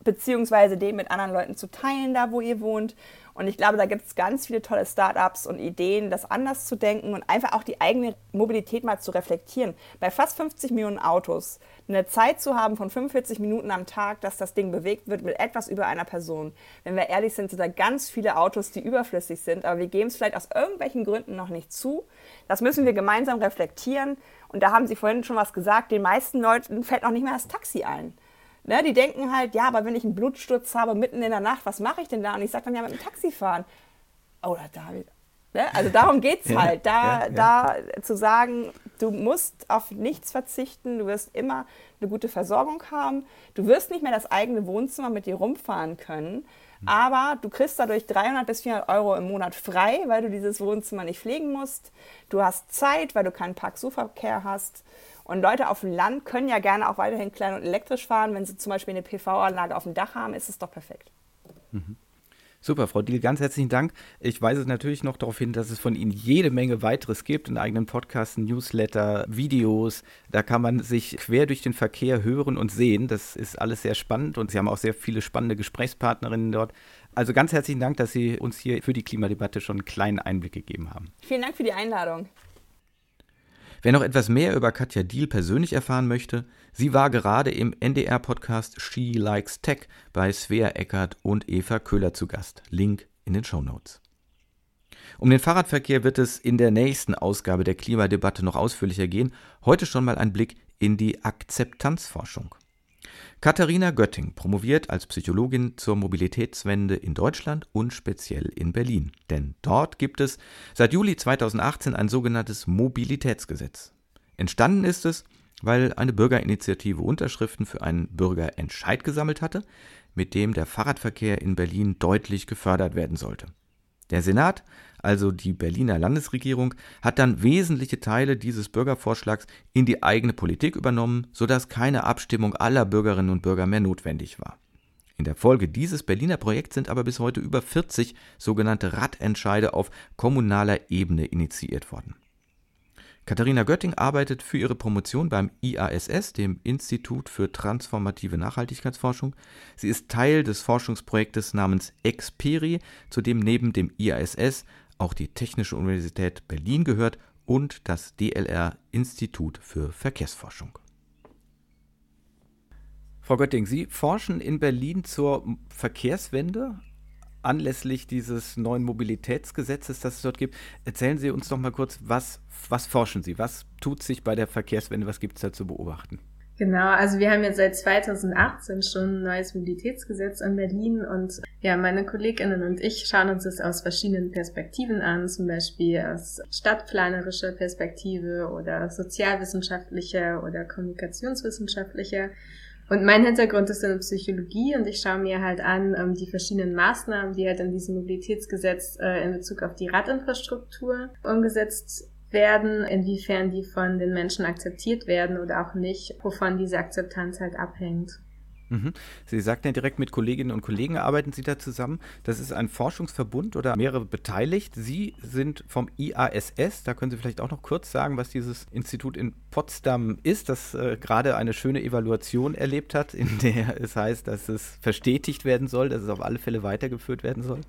beziehungsweise den mit anderen Leuten zu teilen, da wo ihr wohnt. Und ich glaube, da gibt es ganz viele tolle Startups und Ideen, das anders zu denken und einfach auch die eigene Mobilität mal zu reflektieren. Bei fast 50 Millionen Autos eine Zeit zu haben von 45 Minuten am Tag, dass das Ding bewegt wird mit etwas über einer Person. Wenn wir ehrlich sind, sind da ganz viele Autos, die überflüssig sind, aber wir geben es vielleicht aus irgendwelchen Gründen noch nicht zu. Das müssen wir gemeinsam reflektieren. Und da haben Sie vorhin schon was gesagt, den meisten Leuten fällt noch nicht mehr das Taxi ein. Ne, die denken halt, ja, aber wenn ich einen Blutsturz habe mitten in der Nacht, was mache ich denn da? Und ich sage dann ja mit dem Taxi fahren. Oder David. Ne? Also darum geht es (laughs) halt, da, ja, ja. da zu sagen, du musst auf nichts verzichten, du wirst immer eine gute Versorgung haben, du wirst nicht mehr das eigene Wohnzimmer mit dir rumfahren können, hm. aber du kriegst dadurch 300 bis 400 Euro im Monat frei, weil du dieses Wohnzimmer nicht pflegen musst. Du hast Zeit, weil du keinen Park-Suchverkehr hast. Und Leute auf dem Land können ja gerne auch weiterhin klein und elektrisch fahren. Wenn sie zum Beispiel eine PV-Anlage auf dem Dach haben, ist es doch perfekt. Mhm. Super, Frau Diel, ganz herzlichen Dank. Ich weise natürlich noch darauf hin, dass es von Ihnen jede Menge weiteres gibt, einen eigenen Podcast, Newsletter, Videos. Da kann man sich quer durch den Verkehr hören und sehen. Das ist alles sehr spannend und Sie haben auch sehr viele spannende Gesprächspartnerinnen dort. Also ganz herzlichen Dank, dass Sie uns hier für die Klimadebatte schon einen kleinen Einblick gegeben haben. Vielen Dank für die Einladung. Wer noch etwas mehr über Katja Diel persönlich erfahren möchte, sie war gerade im NDR-Podcast She Likes Tech bei Svea Eckert und Eva Köhler zu Gast. Link in den Show Notes. Um den Fahrradverkehr wird es in der nächsten Ausgabe der Klimadebatte noch ausführlicher gehen. Heute schon mal ein Blick in die Akzeptanzforschung. Katharina Götting promoviert als Psychologin zur Mobilitätswende in Deutschland und speziell in Berlin. Denn dort gibt es seit Juli 2018 ein sogenanntes Mobilitätsgesetz. Entstanden ist es, weil eine Bürgerinitiative Unterschriften für einen Bürgerentscheid gesammelt hatte, mit dem der Fahrradverkehr in Berlin deutlich gefördert werden sollte. Der Senat also die Berliner Landesregierung, hat dann wesentliche Teile dieses Bürgervorschlags in die eigene Politik übernommen, sodass keine Abstimmung aller Bürgerinnen und Bürger mehr notwendig war. In der Folge dieses Berliner Projekts sind aber bis heute über 40 sogenannte Radentscheide auf kommunaler Ebene initiiert worden. Katharina Götting arbeitet für ihre Promotion beim IASS, dem Institut für transformative Nachhaltigkeitsforschung. Sie ist Teil des Forschungsprojektes namens Experi, zu dem neben dem IASS auch die Technische Universität Berlin gehört und das DLR Institut für Verkehrsforschung. Frau Götting, Sie forschen in Berlin zur Verkehrswende anlässlich dieses neuen Mobilitätsgesetzes, das es dort gibt. Erzählen Sie uns doch mal kurz, was, was forschen Sie? Was tut sich bei der Verkehrswende? Was gibt es da zu beobachten? Genau, also wir haben jetzt seit 2018 schon ein neues Mobilitätsgesetz in Berlin und ja, meine KollegInnen und ich schauen uns das aus verschiedenen Perspektiven an, zum Beispiel aus stadtplanerischer Perspektive oder sozialwissenschaftlicher oder kommunikationswissenschaftlicher. Und mein Hintergrund ist in der Psychologie und ich schaue mir halt an ähm, die verschiedenen Maßnahmen, die halt in diesem Mobilitätsgesetz äh, in Bezug auf die Radinfrastruktur umgesetzt werden, inwiefern die von den Menschen akzeptiert werden oder auch nicht, wovon diese Akzeptanz halt abhängt. Mhm. Sie sagten ja direkt, mit Kolleginnen und Kollegen arbeiten Sie da zusammen. Das ist ein Forschungsverbund oder mehrere beteiligt. Sie sind vom IASS. Da können Sie vielleicht auch noch kurz sagen, was dieses Institut in Potsdam ist, das äh, gerade eine schöne Evaluation erlebt hat, in der es heißt, dass es verstetigt werden soll, dass es auf alle Fälle weitergeführt werden soll.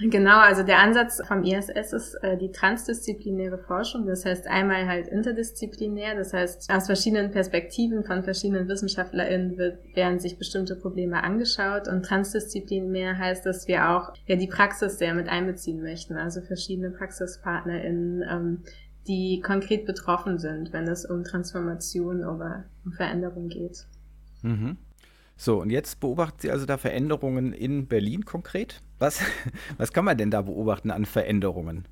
Genau, also der Ansatz vom ISS ist äh, die transdisziplinäre Forschung. Das heißt einmal halt interdisziplinär, das heißt aus verschiedenen Perspektiven von verschiedenen WissenschaftlerInnen wird, werden sich bestimmte Probleme angeschaut und transdisziplinär heißt, dass wir auch ja die Praxis sehr mit einbeziehen möchten, also verschiedene PraxispartnerInnen, ähm, die konkret betroffen sind, wenn es um Transformation oder um Veränderung geht. Mhm. So, und jetzt beobachten Sie also da Veränderungen in Berlin konkret? Was, (laughs) was kann man denn da beobachten an Veränderungen?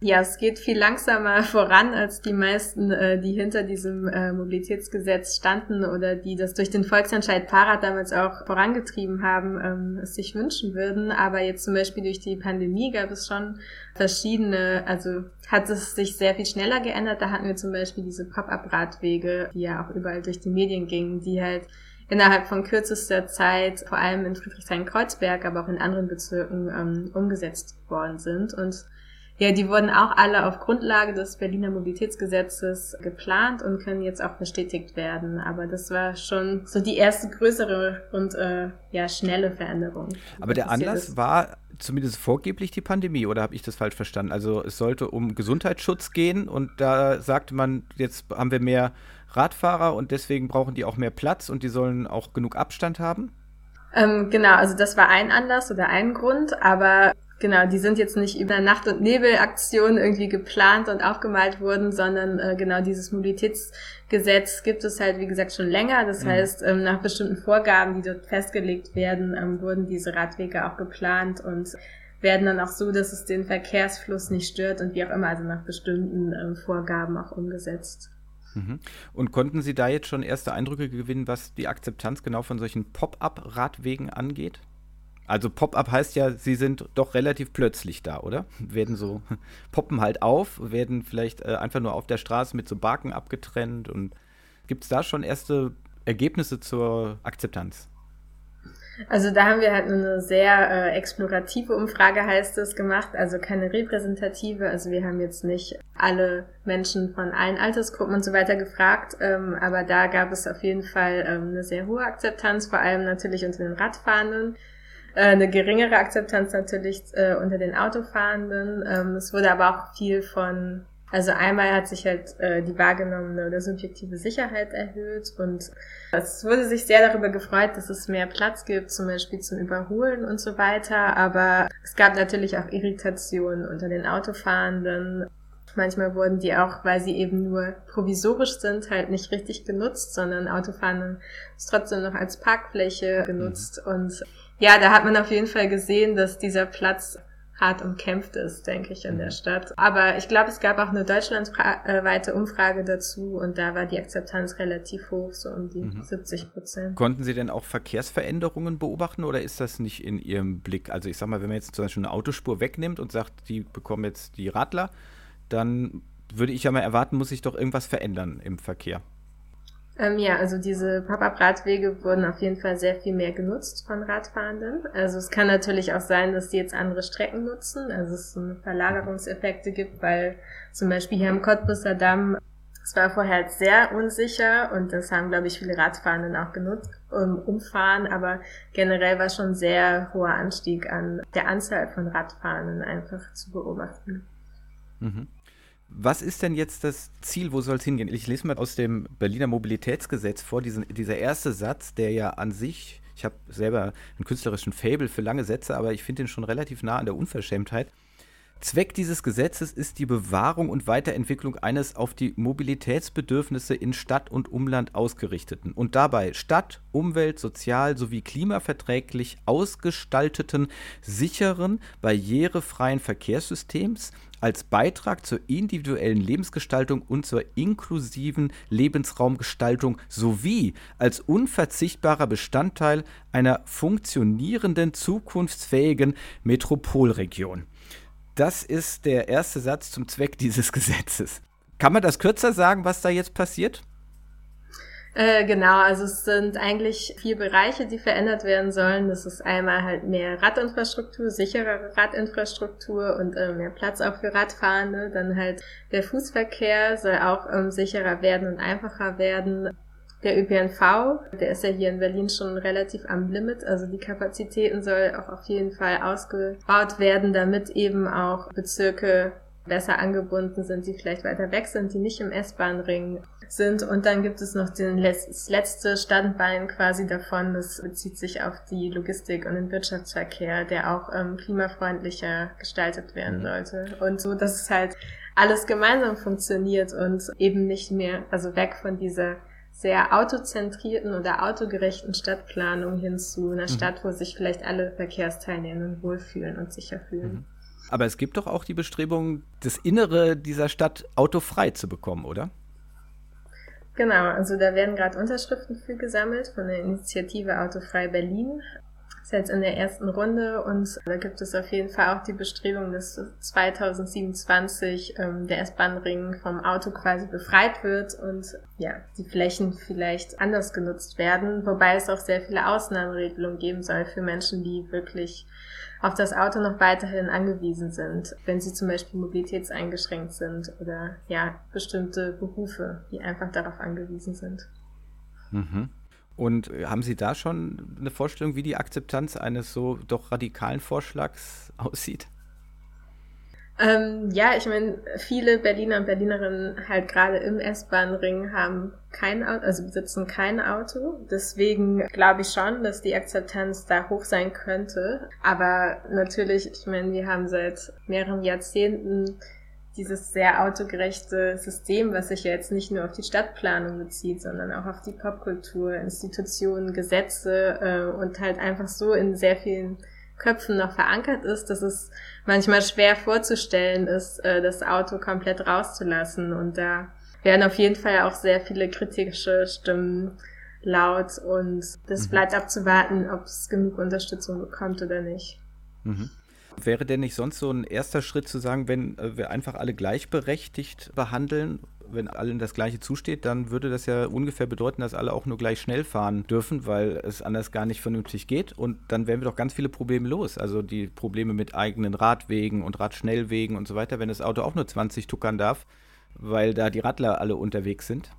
Ja, es geht viel langsamer (laughs) voran, als die meisten, äh, die hinter diesem äh, Mobilitätsgesetz standen oder die das durch den Volksentscheid Fahrrad damals auch vorangetrieben haben, ähm, es sich wünschen würden. Aber jetzt zum Beispiel durch die Pandemie gab es schon verschiedene, also hat es sich sehr viel schneller geändert. Da hatten wir zum Beispiel diese Pop-up-Radwege, die ja auch überall durch die Medien gingen, die halt innerhalb von kürzester Zeit, vor allem in Friedrichshain-Kreuzberg, aber auch in anderen Bezirken ähm, umgesetzt worden sind. Und ja, die wurden auch alle auf Grundlage des Berliner Mobilitätsgesetzes geplant und können jetzt auch bestätigt werden. Aber das war schon so die erste größere und äh, ja schnelle Veränderung. Aber der Anlass ist. war zumindest vorgeblich die Pandemie, oder habe ich das falsch verstanden? Also es sollte um Gesundheitsschutz gehen und da sagte man, jetzt haben wir mehr Radfahrer und deswegen brauchen die auch mehr Platz und die sollen auch genug Abstand haben? Ähm, genau, also das war ein Anlass oder ein Grund, aber genau, die sind jetzt nicht über Nacht- und Nebelaktionen irgendwie geplant und aufgemalt worden, sondern äh, genau dieses Mobilitätsgesetz gibt es halt, wie gesagt, schon länger. Das mhm. heißt, ähm, nach bestimmten Vorgaben, die dort festgelegt werden, ähm, wurden diese Radwege auch geplant und werden dann auch so, dass es den Verkehrsfluss nicht stört und wie auch immer, also nach bestimmten ähm, Vorgaben auch umgesetzt. Mhm. Und konnten Sie da jetzt schon erste Eindrücke gewinnen, was die Akzeptanz genau von solchen Pop-up-Radwegen angeht? Also Pop-up heißt ja, sie sind doch relativ plötzlich da, oder? (laughs) Werden so, (laughs) poppen halt auf, werden vielleicht äh, einfach nur auf der Straße mit so Barken abgetrennt und gibt es da schon erste Ergebnisse zur Akzeptanz? Also da haben wir halt eine sehr äh, explorative Umfrage, heißt es, gemacht, also keine repräsentative. Also wir haben jetzt nicht alle Menschen von allen Altersgruppen und so weiter gefragt, ähm, aber da gab es auf jeden Fall ähm, eine sehr hohe Akzeptanz, vor allem natürlich unter den Radfahrenden. Äh, eine geringere Akzeptanz natürlich äh, unter den Autofahrenden. Ähm, es wurde aber auch viel von also einmal hat sich halt äh, die wahrgenommene oder subjektive Sicherheit erhöht und es wurde sich sehr darüber gefreut, dass es mehr Platz gibt, zum Beispiel zum Überholen und so weiter. Aber es gab natürlich auch Irritationen unter den Autofahrenden. Manchmal wurden die auch, weil sie eben nur provisorisch sind, halt nicht richtig genutzt, sondern Autofahrenden ist trotzdem noch als Parkfläche genutzt. Mhm. Und ja, da hat man auf jeden Fall gesehen, dass dieser Platz hart umkämpft ist, denke ich, in der mhm. Stadt. Aber ich glaube, es gab auch eine deutschlandweite Umfrage dazu und da war die Akzeptanz relativ hoch, so um die mhm. 70 Prozent. Konnten Sie denn auch Verkehrsveränderungen beobachten oder ist das nicht in Ihrem Blick? Also ich sag mal, wenn man jetzt zum Beispiel eine Autospur wegnimmt und sagt, die bekommen jetzt die Radler, dann würde ich ja mal erwarten, muss sich doch irgendwas verändern im Verkehr. Ähm, ja, also diese Pop-up-Radwege wurden auf jeden Fall sehr viel mehr genutzt von Radfahrenden. Also es kann natürlich auch sein, dass die jetzt andere Strecken nutzen, also es so Verlagerungseffekte gibt, weil zum Beispiel hier am Cottbusser Damm, es war vorher halt sehr unsicher und das haben, glaube ich, viele Radfahrenden auch genutzt, um umfahren, aber generell war schon sehr hoher Anstieg an der Anzahl von Radfahrenden einfach zu beobachten. Mhm. Was ist denn jetzt das Ziel? Wo soll es hingehen? Ich lese mal aus dem Berliner Mobilitätsgesetz vor, diesen, dieser erste Satz, der ja an sich, ich habe selber einen künstlerischen Fable für lange Sätze, aber ich finde ihn schon relativ nah an der Unverschämtheit. Zweck dieses Gesetzes ist die Bewahrung und Weiterentwicklung eines auf die Mobilitätsbedürfnisse in Stadt und Umland ausgerichteten und dabei Stadt, Umwelt, Sozial sowie klimaverträglich ausgestalteten, sicheren, barrierefreien Verkehrssystems als Beitrag zur individuellen Lebensgestaltung und zur inklusiven Lebensraumgestaltung sowie als unverzichtbarer Bestandteil einer funktionierenden, zukunftsfähigen Metropolregion. Das ist der erste Satz zum Zweck dieses (laughs) Gesetzes. Kann man das kürzer sagen, was da jetzt passiert? Äh, genau, also es sind eigentlich vier Bereiche, die verändert werden sollen. Das ist einmal halt mehr Radinfrastruktur, sichere Radinfrastruktur und äh, mehr Platz auch für Radfahrende. Dann halt der Fußverkehr soll auch ähm, sicherer werden und einfacher werden. Der ÖPNV, der ist ja hier in Berlin schon relativ am Limit. Also die Kapazitäten soll auch auf jeden Fall ausgebaut werden, damit eben auch Bezirke besser angebunden sind, die vielleicht weiter weg sind, die nicht im S-Bahn-Ring sind. Und dann gibt es noch den Letz das letzte Standbein quasi davon. Das bezieht sich auf die Logistik und den Wirtschaftsverkehr, der auch ähm, klimafreundlicher gestaltet werden mhm. sollte. Und so, dass es halt alles gemeinsam funktioniert und eben nicht mehr, also weg von dieser sehr autozentrierten oder autogerechten Stadtplanung hin zu einer mhm. Stadt, wo sich vielleicht alle Verkehrsteilnehmenden wohlfühlen und sicher fühlen. Mhm. Aber es gibt doch auch die Bestrebung, das Innere dieser Stadt autofrei zu bekommen, oder? Genau, also da werden gerade Unterschriften für gesammelt von der Initiative Autofrei Berlin jetzt in der ersten Runde und da gibt es auf jeden Fall auch die Bestrebung, dass 2027 ähm, der S-Bahn-Ring vom Auto quasi befreit wird und ja, die Flächen vielleicht anders genutzt werden, wobei es auch sehr viele Ausnahmeregelungen geben soll für Menschen, die wirklich auf das Auto noch weiterhin angewiesen sind, wenn sie zum Beispiel mobilitätseingeschränkt sind oder ja, bestimmte Berufe, die einfach darauf angewiesen sind. Mhm. Und haben Sie da schon eine Vorstellung, wie die Akzeptanz eines so doch radikalen Vorschlags (laughs) aussieht? Ähm, ja, ich meine, viele Berliner und Berlinerinnen halt gerade im S-Bahn-Ring haben kein Auto, also besitzen kein Auto. Deswegen glaube ich schon, dass die Akzeptanz da hoch sein könnte. Aber natürlich, ich meine, wir haben seit mehreren Jahrzehnten dieses sehr autogerechte System, was sich ja jetzt nicht nur auf die Stadtplanung bezieht, sondern auch auf die Popkultur, Institutionen, Gesetze äh, und halt einfach so in sehr vielen Köpfen noch verankert ist, dass es manchmal schwer vorzustellen ist, äh, das Auto komplett rauszulassen. Und da werden auf jeden Fall auch sehr viele kritische Stimmen laut und das mhm. bleibt abzuwarten, ob es genug Unterstützung bekommt oder nicht. Mhm. Wäre denn nicht sonst so ein erster Schritt zu sagen, wenn äh, wir einfach alle gleichberechtigt behandeln, wenn allen das Gleiche zusteht, dann würde das ja ungefähr bedeuten, dass alle auch nur gleich schnell fahren dürfen, weil es anders gar nicht vernünftig geht. Und dann wären wir doch ganz viele Probleme los. Also die Probleme mit eigenen Radwegen und Radschnellwegen und so weiter, wenn das Auto auch nur 20 tuckern darf, weil da die Radler alle unterwegs sind.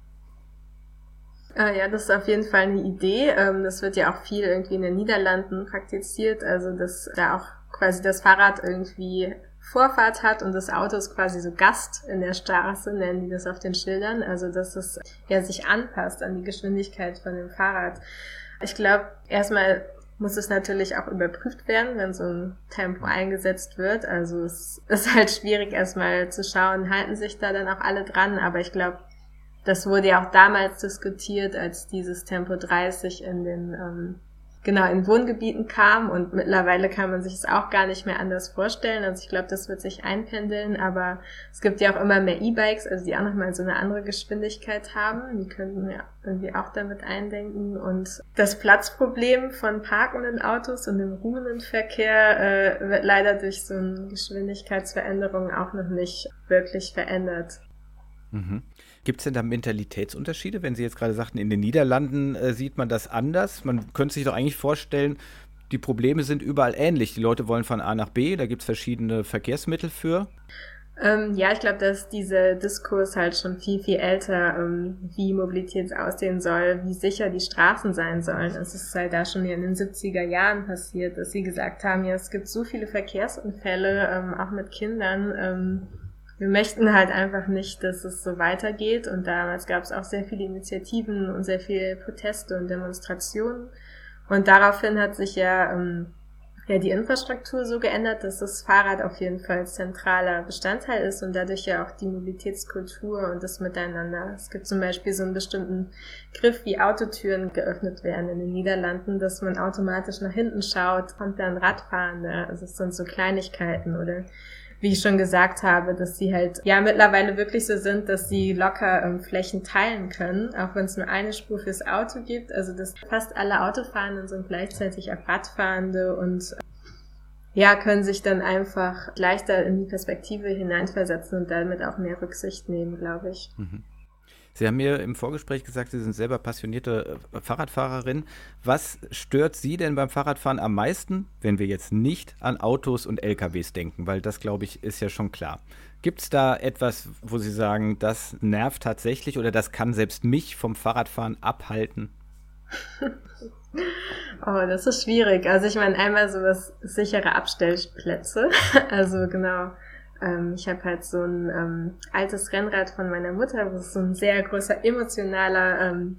Ah, ja, das ist auf jeden Fall eine Idee. Ähm, das wird ja auch viel irgendwie in den Niederlanden praktiziert, also dass da auch quasi das Fahrrad irgendwie Vorfahrt hat und das Auto ist quasi so Gast in der Straße, nennen die das auf den Schildern. Also dass es ja sich anpasst an die Geschwindigkeit von dem Fahrrad. Ich glaube, erstmal muss es natürlich auch überprüft werden, wenn so ein Tempo eingesetzt wird. Also es ist halt schwierig erstmal zu schauen, halten sich da dann auch alle dran. Aber ich glaube, das wurde ja auch damals diskutiert, als dieses Tempo 30 in den ähm, genau in Wohngebieten kam und mittlerweile kann man sich es auch gar nicht mehr anders vorstellen. Also ich glaube, das wird sich einpendeln, aber es gibt ja auch immer mehr E-Bikes, also die auch nochmal so eine andere Geschwindigkeit haben. Die könnten wir irgendwie auch damit eindenken. Und das Platzproblem von parkenden Autos und dem ruhenden Verkehr äh, wird leider durch so eine Geschwindigkeitsveränderung auch noch nicht wirklich verändert. Mhm. Gibt es denn da Mentalitätsunterschiede? Wenn Sie jetzt gerade sagten, in den Niederlanden äh, sieht man das anders. Man könnte sich doch eigentlich vorstellen, die Probleme sind überall ähnlich. Die Leute wollen von A nach B, da gibt es verschiedene Verkehrsmittel für. Ähm, ja, ich glaube, dass dieser Diskurs halt schon viel, viel älter, ähm, wie Mobilität aussehen soll, wie sicher die Straßen sein sollen. Es ist halt da schon in den 70er Jahren passiert, dass sie gesagt haben, ja, es gibt so viele Verkehrsunfälle, ähm, auch mit Kindern ähm, wir möchten halt einfach nicht, dass es so weitergeht. Und damals gab es auch sehr viele Initiativen und sehr viele Proteste und Demonstrationen. Und daraufhin hat sich ja ähm, ja die Infrastruktur so geändert, dass das Fahrrad auf jeden Fall zentraler Bestandteil ist und dadurch ja auch die Mobilitätskultur und das Miteinander. Es gibt zum Beispiel so einen bestimmten Griff, wie Autotüren geöffnet werden in den Niederlanden, dass man automatisch nach hinten schaut und dann Radfahrende. Also es sind so Kleinigkeiten oder wie ich schon gesagt habe, dass sie halt ja mittlerweile wirklich so sind, dass sie locker ähm, Flächen teilen können, auch wenn es nur eine Spur fürs Auto gibt. Also dass fast alle Autofahrenden sind gleichzeitig auch Radfahrende und äh, ja, können sich dann einfach leichter in die Perspektive hineinversetzen und damit auch mehr Rücksicht nehmen, glaube ich. Mhm. Sie haben mir im Vorgespräch gesagt, Sie sind selber passionierte äh, Fahrradfahrerin. Was stört Sie denn beim Fahrradfahren am meisten, wenn wir jetzt nicht an Autos und LKWs denken? Weil das, glaube ich, ist ja schon klar. Gibt es da etwas, wo Sie sagen, das nervt tatsächlich oder das kann selbst mich vom Fahrradfahren abhalten? (laughs) Oh, das ist schwierig. Also ich meine, einmal sowas sichere Abstellplätze. (laughs) Also genau, ähm, ich habe halt so ein ähm, altes Rennrad von meiner Mutter, wo so ein sehr großer emotionaler ähm,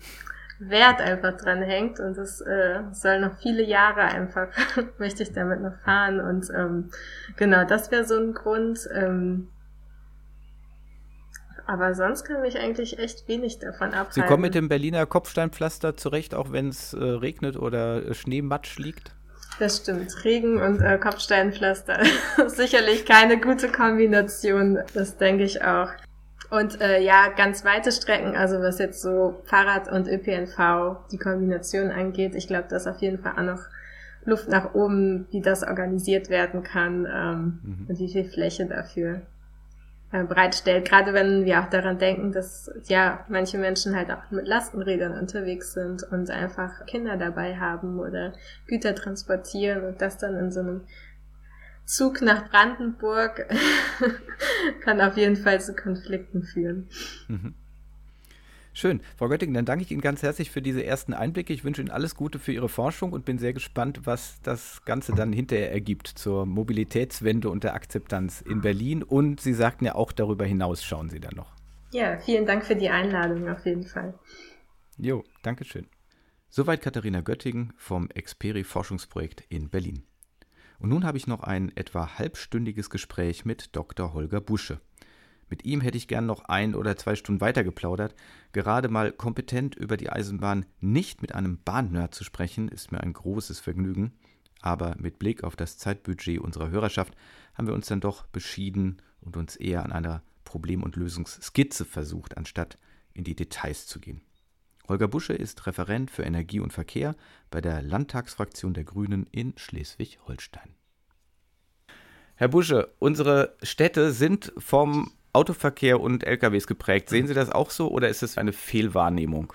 Wert einfach dran hängt und das äh, soll noch viele Jahre einfach, (laughs) möchte ich damit noch fahren und ähm, genau, das wäre so ein Grund. Ähm, aber sonst kann mich eigentlich echt wenig davon abhalten. Sie kommen mit dem Berliner Kopfsteinpflaster zurecht, auch wenn es äh, regnet oder Schneematsch liegt? Das stimmt. Regen und äh, Kopfsteinpflaster. (laughs) Sicherlich keine gute Kombination. Das denke ich auch. Und äh, ja, ganz weite Strecken, also was jetzt so Fahrrad und ÖPNV die Kombination angeht, ich glaube, da ist auf jeden Fall auch noch Luft nach oben, wie das organisiert werden kann ähm, mhm. und wie viel Fläche dafür bereitstellt. Gerade wenn wir auch daran denken, dass ja manche Menschen halt auch mit Lastenrädern unterwegs sind und einfach Kinder dabei haben oder Güter transportieren und das dann in so einem Zug nach Brandenburg (laughs) kann auf jeden Fall zu Konflikten führen. Mhm. Schön. Frau Göttingen, dann danke ich Ihnen ganz herzlich für diese ersten Einblicke. Ich wünsche Ihnen alles Gute für Ihre Forschung und bin sehr gespannt, was das Ganze dann hinterher ergibt zur Mobilitätswende und der Akzeptanz in Berlin. Und Sie sagten ja auch darüber hinaus schauen Sie dann noch. Ja, vielen Dank für die Einladung auf jeden Fall. Jo, danke schön. Soweit Katharina Göttingen vom Experi Forschungsprojekt in Berlin. Und nun habe ich noch ein etwa halbstündiges Gespräch mit Dr. Holger Busche. Mit ihm hätte ich gern noch ein oder zwei Stunden weiter geplaudert. Gerade mal kompetent über die Eisenbahn nicht mit einem Bahnnerd zu sprechen, ist mir ein großes Vergnügen. Aber mit Blick auf das Zeitbudget unserer Hörerschaft haben wir uns dann doch beschieden und uns eher an einer Problem- und Lösungsskizze versucht, anstatt in die Details zu gehen. Holger Busche ist Referent für Energie und Verkehr bei der Landtagsfraktion der Grünen in Schleswig-Holstein. Herr Busche, unsere Städte sind vom Autoverkehr und LKWs geprägt. Sehen Sie das auch so oder ist es eine Fehlwahrnehmung?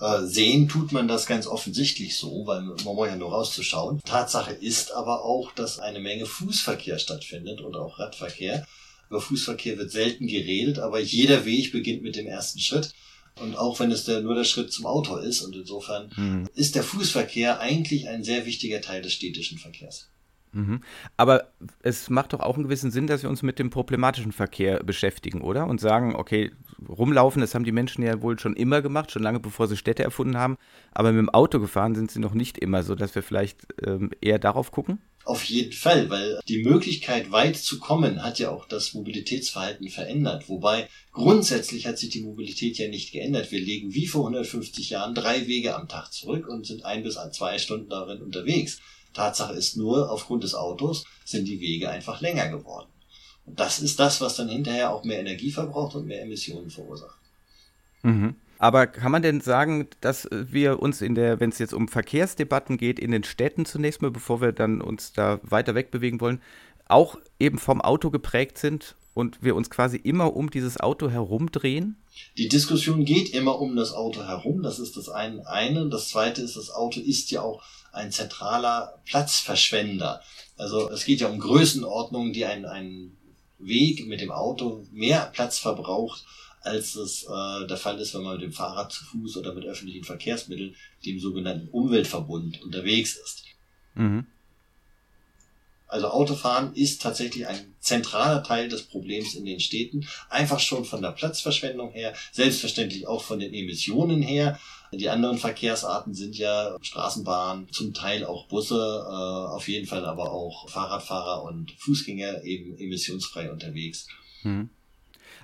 Äh, sehen tut man das ganz offensichtlich so, weil man muss ja nur rauszuschauen. Tatsache ist aber auch, dass eine Menge Fußverkehr stattfindet und auch Radverkehr. Über Fußverkehr wird selten geredet, aber jeder Weg beginnt mit dem ersten Schritt. Und auch wenn es der, nur der Schritt zum Auto ist, und insofern mhm. ist der Fußverkehr eigentlich ein sehr wichtiger Teil des städtischen Verkehrs. Mhm. Aber es macht doch auch einen gewissen Sinn, dass wir uns mit dem problematischen Verkehr beschäftigen, oder? Und sagen, okay, rumlaufen, das haben die Menschen ja wohl schon immer gemacht, schon lange bevor sie Städte erfunden haben. Aber mit dem Auto gefahren sind sie noch nicht immer, so dass wir vielleicht ähm, eher darauf gucken? Auf jeden Fall, weil die Möglichkeit, weit zu kommen, hat ja auch das Mobilitätsverhalten verändert. Wobei grundsätzlich hat sich die Mobilität ja nicht geändert. Wir legen wie vor 150 Jahren drei Wege am Tag zurück und sind ein bis zwei Stunden darin unterwegs. Tatsache ist nur, aufgrund des Autos sind die Wege einfach länger geworden. Und das ist das, was dann hinterher auch mehr Energie verbraucht und mehr Emissionen verursacht. Mhm. Aber kann man denn sagen, dass wir uns in der, wenn es jetzt um Verkehrsdebatten geht, in den Städten zunächst mal, bevor wir dann uns da weiter wegbewegen wollen, auch eben vom Auto geprägt sind und wir uns quasi immer um dieses Auto herumdrehen? Die Diskussion geht immer um das Auto herum, das ist das eine. Das zweite ist, das Auto ist ja auch ein zentraler Platzverschwender. Also es geht ja um Größenordnungen, die ein, ein Weg mit dem Auto mehr Platz verbraucht, als es äh, der Fall ist, wenn man mit dem Fahrrad zu Fuß oder mit öffentlichen Verkehrsmitteln, dem sogenannten Umweltverbund, unterwegs ist. Mhm. Also Autofahren ist tatsächlich ein zentraler Teil des Problems in den Städten. Einfach schon von der Platzverschwendung her, selbstverständlich auch von den Emissionen her. Die anderen Verkehrsarten sind ja Straßenbahn, zum Teil auch Busse, äh, auf jeden Fall aber auch Fahrradfahrer und Fußgänger eben emissionsfrei unterwegs. Hm.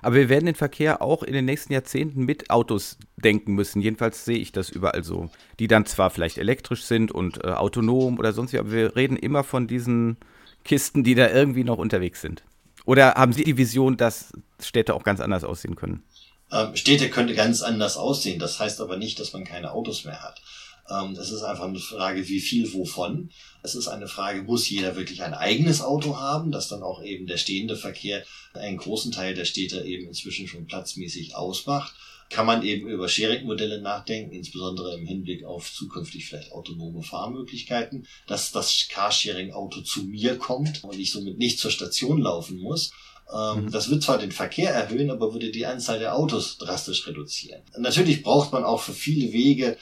Aber wir werden den Verkehr auch in den nächsten Jahrzehnten mit Autos denken müssen. Jedenfalls sehe ich das überall so. Die dann zwar vielleicht elektrisch sind und äh, autonom oder sonst wie, aber wir reden immer von diesen Kisten, die da irgendwie noch unterwegs sind. Oder haben Sie die Vision, dass Städte auch ganz anders aussehen können? Ähm, Städte könnte ganz anders aussehen. Das heißt aber nicht, dass man keine Autos mehr hat. Ähm, das ist einfach eine Frage, wie viel wovon. Es ist eine Frage, muss jeder wirklich ein eigenes Auto haben, dass dann auch eben der stehende Verkehr einen großen Teil der Städte eben inzwischen schon platzmäßig ausmacht. Kann man eben über Sharing-Modelle nachdenken, insbesondere im Hinblick auf zukünftig vielleicht autonome Fahrmöglichkeiten, dass das Carsharing-Auto zu mir kommt und ich somit nicht zur Station laufen muss. Ähm, mhm. Das wird zwar den Verkehr erhöhen, aber würde die Anzahl der Autos drastisch reduzieren. Natürlich braucht man auch für viele Wege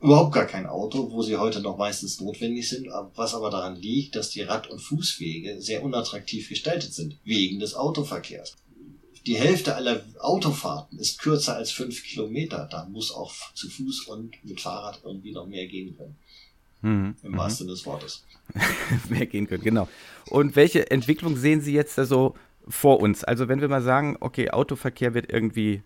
überhaupt gar kein Auto, wo sie heute noch meistens notwendig sind, was aber daran liegt, dass die Rad- und Fußwege sehr unattraktiv gestaltet sind, wegen des Autoverkehrs. Die Hälfte aller Autofahrten ist kürzer als fünf Kilometer. Da muss auch zu Fuß und mit Fahrrad irgendwie noch mehr gehen können. Mhm. Im wahrsten Sinne des Wortes. (laughs) mehr gehen können, genau. Und welche Entwicklung sehen Sie jetzt da so vor uns? Also wenn wir mal sagen, okay, Autoverkehr wird irgendwie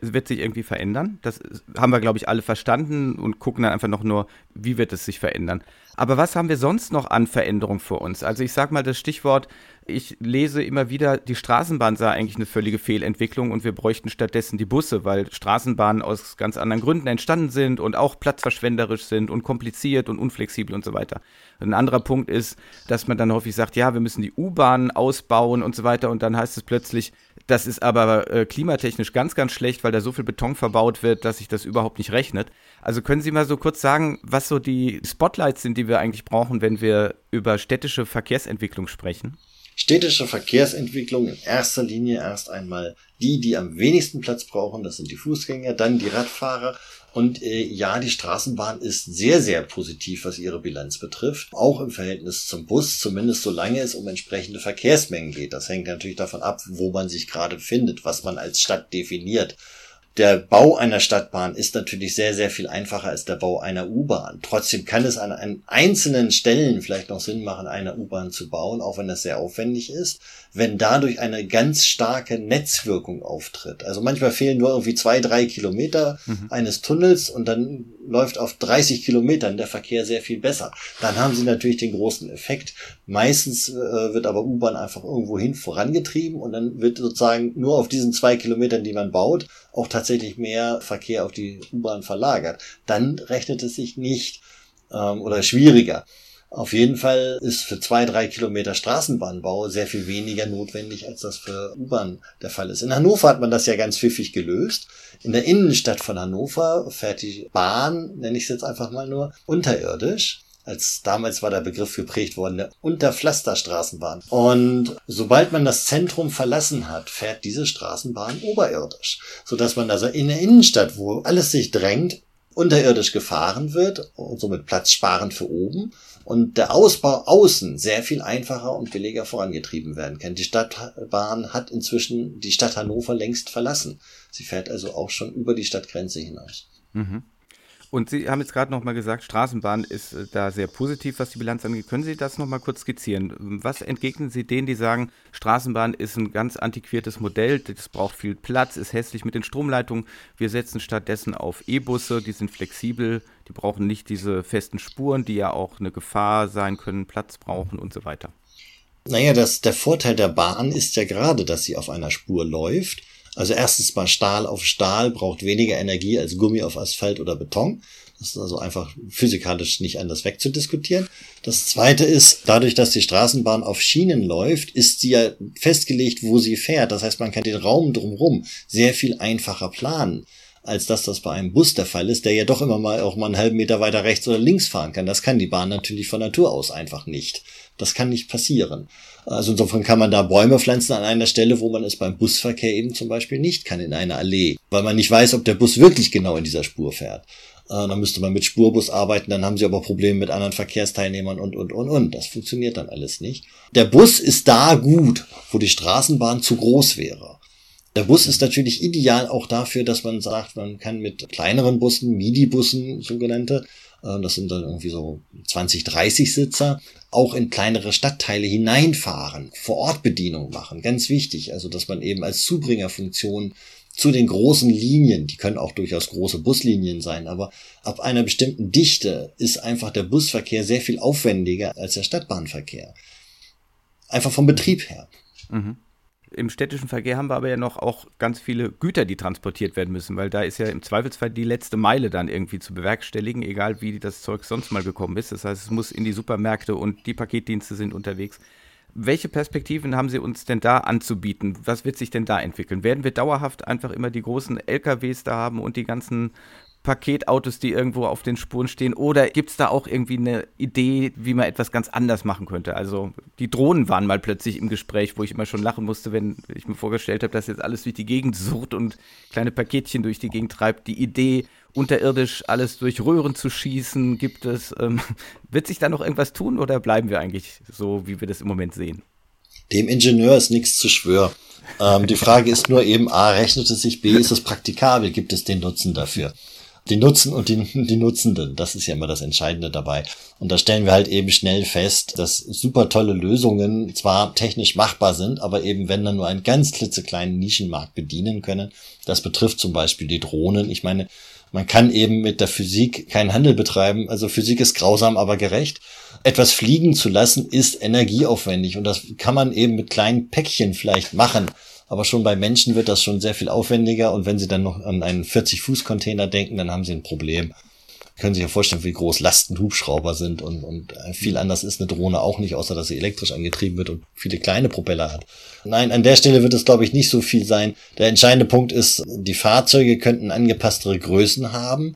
wird sich irgendwie verändern. Das haben wir, glaube ich, alle verstanden und gucken dann einfach noch nur, wie wird es sich verändern. Aber was haben wir sonst noch an Veränderungen vor uns? Also ich sage mal das Stichwort, ich lese immer wieder, die Straßenbahn sei eigentlich eine völlige Fehlentwicklung und wir bräuchten stattdessen die Busse, weil Straßenbahnen aus ganz anderen Gründen entstanden sind und auch platzverschwenderisch sind und kompliziert und unflexibel und so weiter. Ein anderer Punkt ist, dass man dann häufig sagt, ja, wir müssen die U-Bahnen ausbauen und so weiter und dann heißt es plötzlich, das ist aber äh, klimatechnisch ganz, ganz schlecht, weil da so viel Beton verbaut wird, dass sich das überhaupt nicht rechnet. Also können Sie mal so kurz sagen, was so die Spotlights sind, die wir eigentlich brauchen, wenn wir über städtische Verkehrsentwicklung sprechen? Städtische Verkehrsentwicklung in erster Linie erst einmal die, die am wenigsten Platz brauchen, das sind die Fußgänger, dann die Radfahrer und äh, ja, die Straßenbahn ist sehr, sehr positiv, was ihre Bilanz betrifft. Auch im Verhältnis zum Bus, zumindest solange es um entsprechende Verkehrsmengen geht. Das hängt natürlich davon ab, wo man sich gerade findet, was man als Stadt definiert. Der Bau einer Stadtbahn ist natürlich sehr, sehr viel einfacher als der Bau einer U-Bahn. Trotzdem kann es an, an einzelnen Stellen vielleicht noch Sinn machen, eine U-Bahn zu bauen, auch wenn das sehr aufwendig ist, wenn dadurch eine ganz starke Netzwirkung auftritt. Also manchmal fehlen nur irgendwie zwei, drei Kilometer mhm. eines Tunnels und dann läuft auf 30 Kilometern der Verkehr sehr viel besser. Dann haben sie natürlich den großen Effekt. Meistens äh, wird aber U-Bahn einfach irgendwo hin vorangetrieben und dann wird sozusagen nur auf diesen zwei Kilometern, die man baut, auch tatsächlich mehr Verkehr auf die U-Bahn verlagert. Dann rechnet es sich nicht ähm, oder schwieriger. Auf jeden Fall ist für zwei, drei Kilometer Straßenbahnbau sehr viel weniger notwendig, als das für U-Bahn der Fall ist. In Hannover hat man das ja ganz pfiffig gelöst. In der Innenstadt von Hannover fährt die Bahn, nenne ich es jetzt einfach mal nur, unterirdisch als damals war der Begriff geprägt worden, eine Unterpflasterstraßenbahn. Und sobald man das Zentrum verlassen hat, fährt diese Straßenbahn oberirdisch, sodass man also in der Innenstadt, wo alles sich drängt, unterirdisch gefahren wird und somit Platz sparen für oben und der Ausbau außen sehr viel einfacher und billiger vorangetrieben werden kann. Die Stadtbahn hat inzwischen die Stadt Hannover längst verlassen. Sie fährt also auch schon über die Stadtgrenze hinaus. Mhm. Und Sie haben jetzt gerade noch mal gesagt, Straßenbahn ist äh, da sehr positiv, was die Bilanz angeht. Können Sie das noch mal kurz skizzieren? Was entgegnen Sie denen, die sagen, Straßenbahn ist ein ganz antiquiertes Modell, das braucht viel Platz, ist hässlich mit den Stromleitungen. Wir setzen stattdessen auf E-Busse, die sind flexibel, die brauchen nicht diese festen Spuren, die ja auch eine Gefahr sein können, Platz brauchen und so weiter. Naja, das, der Vorteil der Bahn ist ja gerade, dass sie auf einer Spur läuft also erstens mal Stahl auf Stahl braucht weniger Energie als Gummi auf Asphalt oder Beton. Das ist also einfach physikalisch nicht anders wegzudiskutieren. Das zweite ist, dadurch, dass die Straßenbahn auf Schienen läuft, ist sie ja festgelegt, wo sie fährt. Das heißt, man kann den Raum drumherum sehr viel einfacher planen als dass das bei einem Bus der Fall ist, der ja doch immer mal auch mal einen halben Meter weiter rechts oder links fahren kann. Das kann die Bahn natürlich von Natur aus einfach nicht. Das kann nicht passieren. Also insofern kann man da Bäume pflanzen an einer Stelle, wo man es beim Busverkehr eben zum Beispiel nicht kann, in einer Allee, weil man nicht weiß, ob der Bus wirklich genau in dieser Spur fährt. Äh, dann müsste man mit Spurbus arbeiten, dann haben sie aber Probleme mit anderen Verkehrsteilnehmern und, und, und, und. Das funktioniert dann alles nicht. Der Bus ist da gut, wo die Straßenbahn zu groß wäre. Der Bus ist natürlich ideal auch dafür, dass man sagt, man kann mit kleineren Bussen, Midi-Bussen sogenannte, das sind dann irgendwie so 20, 30 Sitzer, auch in kleinere Stadtteile hineinfahren, vor Ort Bedienung machen, ganz wichtig. Also, dass man eben als Zubringerfunktion zu den großen Linien, die können auch durchaus große Buslinien sein, aber ab einer bestimmten Dichte ist einfach der Busverkehr sehr viel aufwendiger als der Stadtbahnverkehr. Einfach vom Betrieb her. Mhm. Im städtischen Verkehr haben wir aber ja noch auch ganz viele Güter, die transportiert werden müssen, weil da ist ja im Zweifelsfall die letzte Meile dann irgendwie zu bewerkstelligen, egal wie das Zeug sonst mal gekommen ist. Das heißt, es muss in die Supermärkte und die Paketdienste sind unterwegs. Welche Perspektiven haben Sie uns denn da anzubieten? Was wird sich denn da entwickeln? Werden wir dauerhaft einfach immer die großen LKWs da haben und die ganzen Paketautos, die irgendwo auf den Spuren stehen? Oder gibt es da auch irgendwie eine Idee, wie man etwas ganz anders machen könnte? Also die Drohnen waren mal plötzlich im Gespräch, wo ich immer schon lachen musste, wenn ich mir vorgestellt habe, dass jetzt alles durch die Gegend sucht und kleine Paketchen durch die Gegend treibt. Die Idee, unterirdisch alles durch Röhren zu schießen, gibt es. Ähm, (laughs) wird sich da noch irgendwas tun oder bleiben wir eigentlich so, wie wir das im Moment sehen? Dem Ingenieur ist nichts zu schwören. Ähm, die Frage ist nur eben, A, rechnet es sich, B, ist es praktikabel, gibt es den Nutzen dafür? Die Nutzen und die, (laughs) die Nutzenden. Das ist ja immer das Entscheidende dabei. Und da stellen wir halt eben schnell fest, dass super tolle Lösungen zwar technisch machbar sind, aber eben wenn dann nur einen ganz klitzekleinen Nischenmarkt bedienen können. Das betrifft zum Beispiel die Drohnen. Ich meine, man kann eben mit der Physik keinen Handel betreiben. Also Physik ist grausam, aber gerecht. Etwas fliegen zu lassen ist energieaufwendig und das kann man eben mit kleinen Päckchen vielleicht machen. Aber schon bei Menschen wird das schon sehr viel aufwendiger und wenn Sie dann noch an einen 40-Fuß-Container denken, dann haben Sie ein Problem. Können Sie sich ja vorstellen, wie groß Lastenhubschrauber sind und, und viel anders ist eine Drohne auch nicht, außer dass sie elektrisch angetrieben wird und viele kleine Propeller hat. Nein, an der Stelle wird es, glaube ich, nicht so viel sein. Der entscheidende Punkt ist, die Fahrzeuge könnten angepasstere Größen haben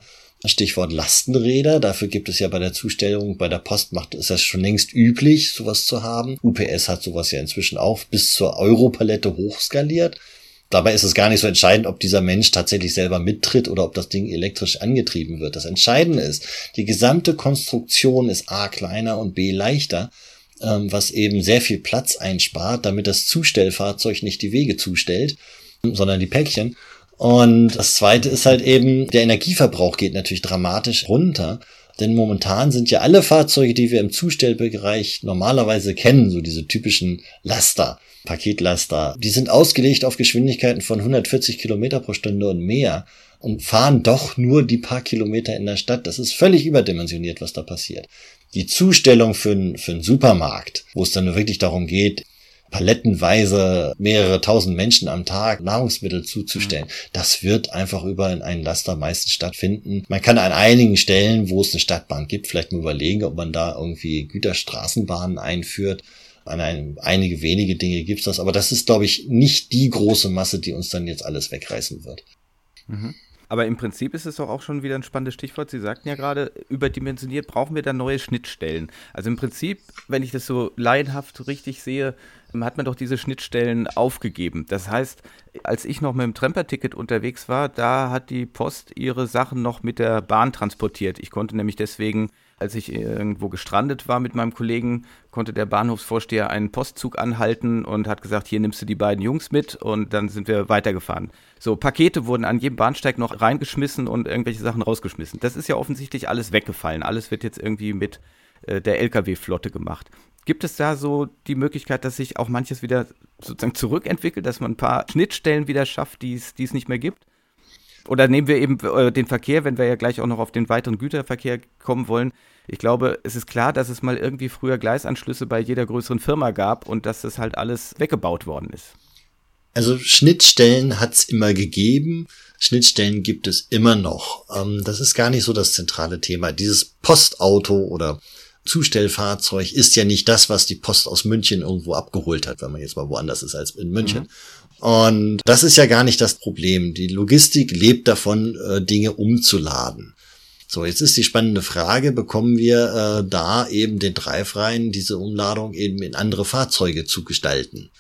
Stichwort Lastenräder. Dafür gibt es ja bei der Zustellung, bei der Post macht, ist das schon längst üblich, sowas zu haben. UPS hat sowas ja inzwischen auch bis zur Europalette hochskaliert. Dabei ist es gar nicht so entscheidend, ob dieser Mensch tatsächlich selber mittritt oder ob das Ding elektrisch angetrieben wird. Das Entscheidende ist, die gesamte Konstruktion ist A kleiner und B leichter, ähm, was eben sehr viel Platz einspart, damit das Zustellfahrzeug nicht die Wege zustellt, sondern die Päckchen. Und das zweite ist halt eben, der Energieverbrauch geht natürlich dramatisch runter. Denn momentan sind ja alle Fahrzeuge, die wir im Zustellbereich normalerweise kennen, so diese typischen Laster, Paketlaster, die sind ausgelegt auf Geschwindigkeiten von 140 Kilometer pro Stunde und mehr und fahren doch nur die paar Kilometer in der Stadt. Das ist völlig überdimensioniert, was da passiert. Die Zustellung für, für einen Supermarkt, wo es dann wirklich darum geht, palettenweise mehrere tausend Menschen am Tag Nahrungsmittel zuzustellen. Mhm. Das wird einfach über einen Laster meistens stattfinden. Man kann an einigen Stellen, wo es eine Stadtbahn gibt, vielleicht mal überlegen, ob man da irgendwie Güterstraßenbahnen einführt. An einem, einige wenige Dinge gibt's das, aber das ist, glaube ich, nicht die große Masse, die uns dann jetzt alles wegreißen wird. Mhm. Aber im Prinzip ist es doch auch schon wieder ein spannendes Stichwort. Sie sagten ja gerade, überdimensioniert brauchen wir da neue Schnittstellen. Also im Prinzip, wenn ich das so laienhaft richtig sehe, hat man doch diese Schnittstellen aufgegeben. Das heißt, als ich noch mit dem Tremper-Ticket unterwegs war, da hat die Post ihre Sachen noch mit der Bahn transportiert. Ich konnte nämlich deswegen, als ich irgendwo gestrandet war mit meinem Kollegen, konnte der Bahnhofsvorsteher einen Postzug anhalten und hat gesagt, hier nimmst du die beiden Jungs mit und dann sind wir weitergefahren. So, Pakete wurden an jedem Bahnsteig noch reingeschmissen und irgendwelche Sachen rausgeschmissen. Das ist ja offensichtlich alles weggefallen. Alles wird jetzt irgendwie mit äh, der Lkw-Flotte gemacht. Gibt es da so die Möglichkeit, dass sich auch manches wieder sozusagen zurückentwickelt, dass man ein paar Schnittstellen wieder schafft, die es nicht mehr gibt? Oder nehmen wir eben äh, den Verkehr, wenn wir ja gleich auch noch auf den weiteren Güterverkehr kommen wollen. Ich glaube, es ist klar, dass es mal irgendwie früher Gleisanschlüsse bei jeder größeren Firma gab und dass das halt alles weggebaut worden ist. Also Schnittstellen hat es immer gegeben. Schnittstellen gibt es immer noch. Ähm, das ist gar nicht so das zentrale Thema. Dieses Postauto oder Zustellfahrzeug ist ja nicht das, was die Post aus München irgendwo abgeholt hat, wenn man jetzt mal woanders ist als in München. Mhm. Und das ist ja gar nicht das Problem. Die Logistik lebt davon, äh, Dinge umzuladen. So, jetzt ist die spannende Frage, bekommen wir äh, da eben den Dreifreien diese Umladung eben in andere Fahrzeuge zu gestalten?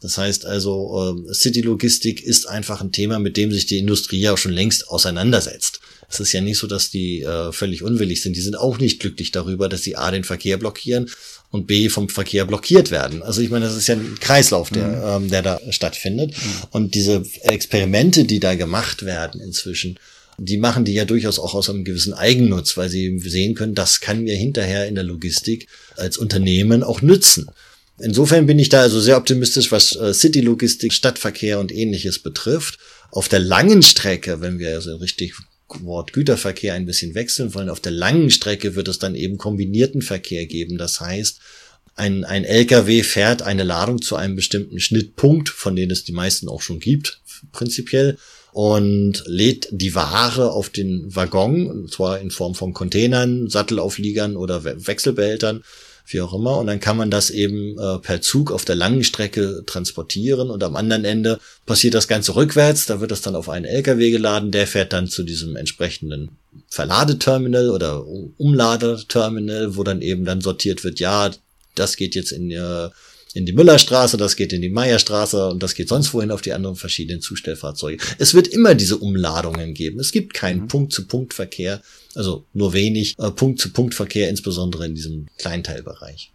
Das heißt also, äh, City-Logistik ist einfach ein Thema, mit dem sich die Industrie ja schon längst auseinandersetzt. Es ist ja nicht so, dass die äh, völlig unwillig sind. Die sind auch nicht glücklich darüber, dass sie A den Verkehr blockieren und B vom Verkehr blockiert werden. Also ich meine, das ist ja ein Kreislauf, der, mhm. ähm, der da stattfindet. Mhm. Und diese Experimente, die da gemacht werden inzwischen, die machen die ja durchaus auch aus einem gewissen Eigennutz, weil sie sehen können, das kann mir hinterher in der Logistik als Unternehmen auch nützen. Insofern bin ich da also sehr optimistisch, was äh, City-Logistik, Stadtverkehr und ähnliches betrifft. Auf der langen Strecke, wenn wir also richtig Wort Güterverkehr ein bisschen wechseln wollen, auf der langen Strecke wird es dann eben kombinierten Verkehr geben. Das heißt, ein, ein LKW fährt eine Ladung zu einem bestimmten Schnittpunkt, von denen es die meisten auch schon gibt, prinzipiell, und lädt die Ware auf den Waggon, und zwar in Form von Containern, Sattelaufliegern oder Wechselbehältern, wie auch immer. Und dann kann man das eben äh, per Zug auf der langen Strecke transportieren und am anderen Ende passiert das Ganze rückwärts. Da wird das dann auf einen LKW geladen, der fährt dann zu diesem entsprechenden Verladeterminal oder Umladeterminal, wo dann eben dann sortiert wird, ja, das geht jetzt in äh, in die Müllerstraße, das geht in die Meierstraße und das geht sonst wohin auf die anderen verschiedenen Zustellfahrzeuge. Es wird immer diese Umladungen geben. Es gibt keinen mhm. Punkt-zu-Punkt-Verkehr, also nur wenig äh, Punkt-zu-Punkt-Verkehr, insbesondere in diesem Kleinteilbereich.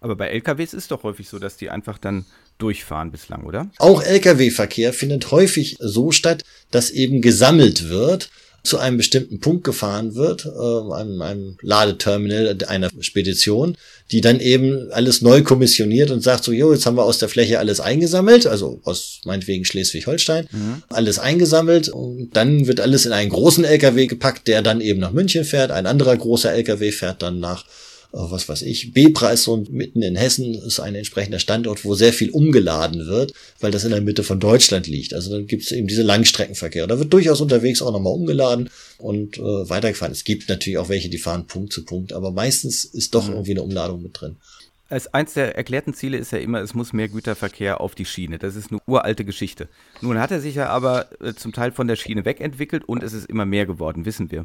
Aber bei LKWs ist doch häufig so, dass die einfach dann durchfahren bislang, oder? Auch Lkw-Verkehr findet häufig so statt, dass eben gesammelt wird zu einem bestimmten Punkt gefahren wird, äh, einem, einem Ladeterminal einer Spedition, die dann eben alles neu kommissioniert und sagt so, jo, jetzt haben wir aus der Fläche alles eingesammelt, also aus meinetwegen Schleswig-Holstein, mhm. alles eingesammelt und dann wird alles in einen großen LKW gepackt, der dann eben nach München fährt, ein anderer großer LKW fährt dann nach äh, was weiß ich, B-Preis und mitten in Hessen ist ein entsprechender Standort, wo sehr viel umgeladen wird, weil das in der Mitte von Deutschland liegt. Also dann gibt es eben diese Langstreckenverkehr. Da wird durchaus unterwegs auch nochmal umgeladen und äh, weitergefahren. Es gibt natürlich auch welche, die fahren Punkt zu Punkt, aber meistens ist doch mhm. irgendwie eine Umladung mit drin. Als eins der erklärten Ziele ist ja immer, es muss mehr Güterverkehr auf die Schiene. Das ist eine uralte Geschichte. Nun hat er sich ja aber äh, zum Teil von der Schiene wegentwickelt und es ist immer mehr geworden, wissen wir.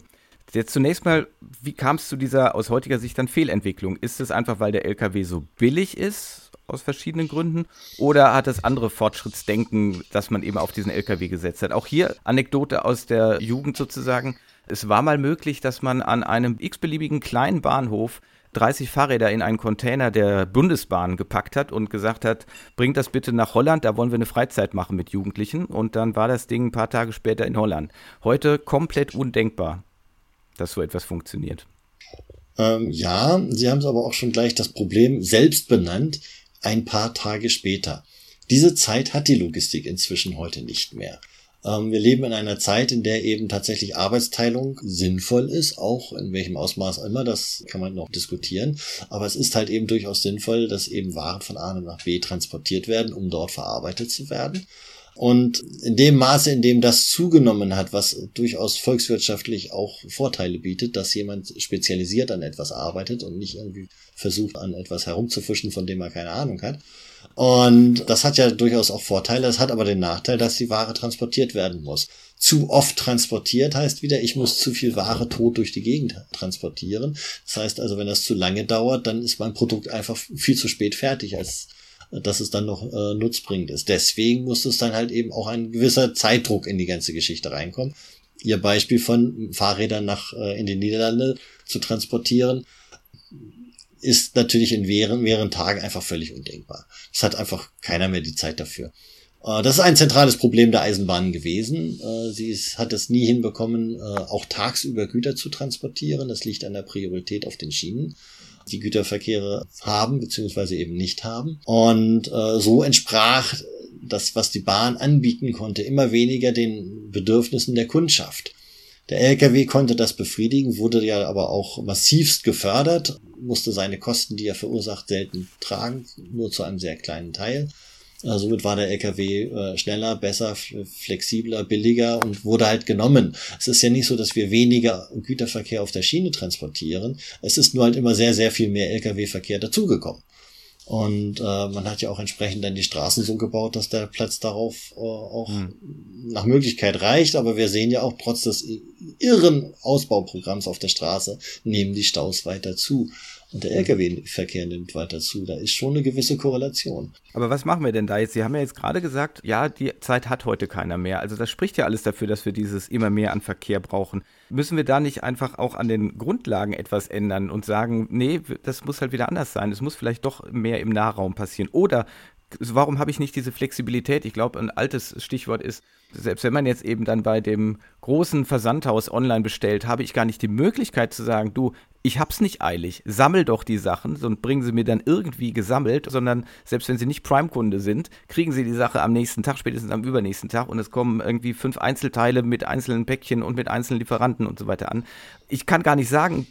Jetzt zunächst mal, wie kam es zu dieser aus heutiger Sicht dann Fehlentwicklung? Ist es einfach, weil der LKW so billig ist, aus verschiedenen Gründen? Oder hat es andere Fortschrittsdenken, dass man eben auf diesen LKW gesetzt hat? Auch hier Anekdote aus der Jugend sozusagen. Es war mal möglich, dass man an einem x-beliebigen kleinen Bahnhof 30 Fahrräder in einen Container der Bundesbahn gepackt hat und gesagt hat, bringt das bitte nach Holland, da wollen wir eine Freizeit machen mit Jugendlichen. Und dann war das Ding ein paar Tage später in Holland. Heute komplett undenkbar dass so etwas funktioniert. Ähm, ja, Sie haben es aber auch schon gleich das Problem selbst benannt, ein paar Tage später. Diese Zeit hat die Logistik inzwischen heute nicht mehr. Ähm, wir leben in einer Zeit, in der eben tatsächlich Arbeitsteilung sinnvoll ist, auch in welchem Ausmaß immer, das kann man noch diskutieren. Aber es ist halt eben durchaus sinnvoll, dass eben Waren von A nach B transportiert werden, um dort verarbeitet zu werden. Und in dem Maße, in dem das zugenommen hat, was durchaus volkswirtschaftlich auch Vorteile bietet, dass jemand spezialisiert an etwas arbeitet und nicht irgendwie versucht, an etwas herumzufischen, von dem er keine Ahnung hat. Und das hat ja durchaus auch Vorteile. Das hat aber den Nachteil, dass die Ware transportiert werden muss. Zu oft transportiert heißt wieder, ich muss zu viel Ware tot durch die Gegend transportieren. Das heißt also, wenn das zu lange dauert, dann ist mein Produkt einfach viel zu spät fertig, als dass es dann noch äh, nutzbringend ist. Deswegen muss es dann halt eben auch ein gewisser Zeitdruck in die ganze Geschichte reinkommen. Ihr Beispiel von Fahrrädern nach äh, in die Niederlande zu transportieren, ist natürlich in mehreren, mehreren Tagen einfach völlig undenkbar. Es hat einfach keiner mehr die Zeit dafür. Äh, das ist ein zentrales Problem der Eisenbahn gewesen. Äh, sie hat es nie hinbekommen, äh, auch tagsüber Güter zu transportieren. Das liegt an der Priorität auf den Schienen die Güterverkehre haben beziehungsweise eben nicht haben. Und äh, so entsprach das, was die Bahn anbieten konnte, immer weniger den Bedürfnissen der Kundschaft. Der Lkw konnte das befriedigen, wurde ja aber auch massivst gefördert, musste seine Kosten, die er verursacht, selten tragen, nur zu einem sehr kleinen Teil. Äh, somit war der LKW äh, schneller, besser, flexibler, billiger und wurde halt genommen. Es ist ja nicht so, dass wir weniger Güterverkehr auf der Schiene transportieren. Es ist nur halt immer sehr, sehr viel mehr LKW-Verkehr dazugekommen. Und äh, man hat ja auch entsprechend dann die Straßen so gebaut, dass der Platz darauf äh, auch hm. nach Möglichkeit reicht. Aber wir sehen ja auch trotz des irren Ausbauprogramms auf der Straße nehmen die Staus weiter zu. Und der Lkw-Verkehr nimmt weiter zu. Da ist schon eine gewisse Korrelation. Aber was machen wir denn da jetzt? Sie haben ja jetzt gerade gesagt, ja, die Zeit hat heute keiner mehr. Also das spricht ja alles dafür, dass wir dieses immer mehr an Verkehr brauchen. Müssen wir da nicht einfach auch an den Grundlagen etwas ändern und sagen, nee, das muss halt wieder anders sein. Es muss vielleicht doch mehr im Nahraum passieren. Oder warum habe ich nicht diese Flexibilität? Ich glaube, ein altes Stichwort ist, selbst wenn man jetzt eben dann bei dem großen Versandhaus online bestellt, habe ich gar nicht die Möglichkeit zu sagen, du, ich hab's nicht eilig, sammel doch die Sachen und bringen sie mir dann irgendwie gesammelt, sondern selbst wenn sie nicht Prime-Kunde sind, kriegen sie die Sache am nächsten Tag, spätestens am übernächsten Tag und es kommen irgendwie fünf Einzelteile mit einzelnen Päckchen und mit einzelnen Lieferanten und so weiter an. Ich kann gar nicht sagen,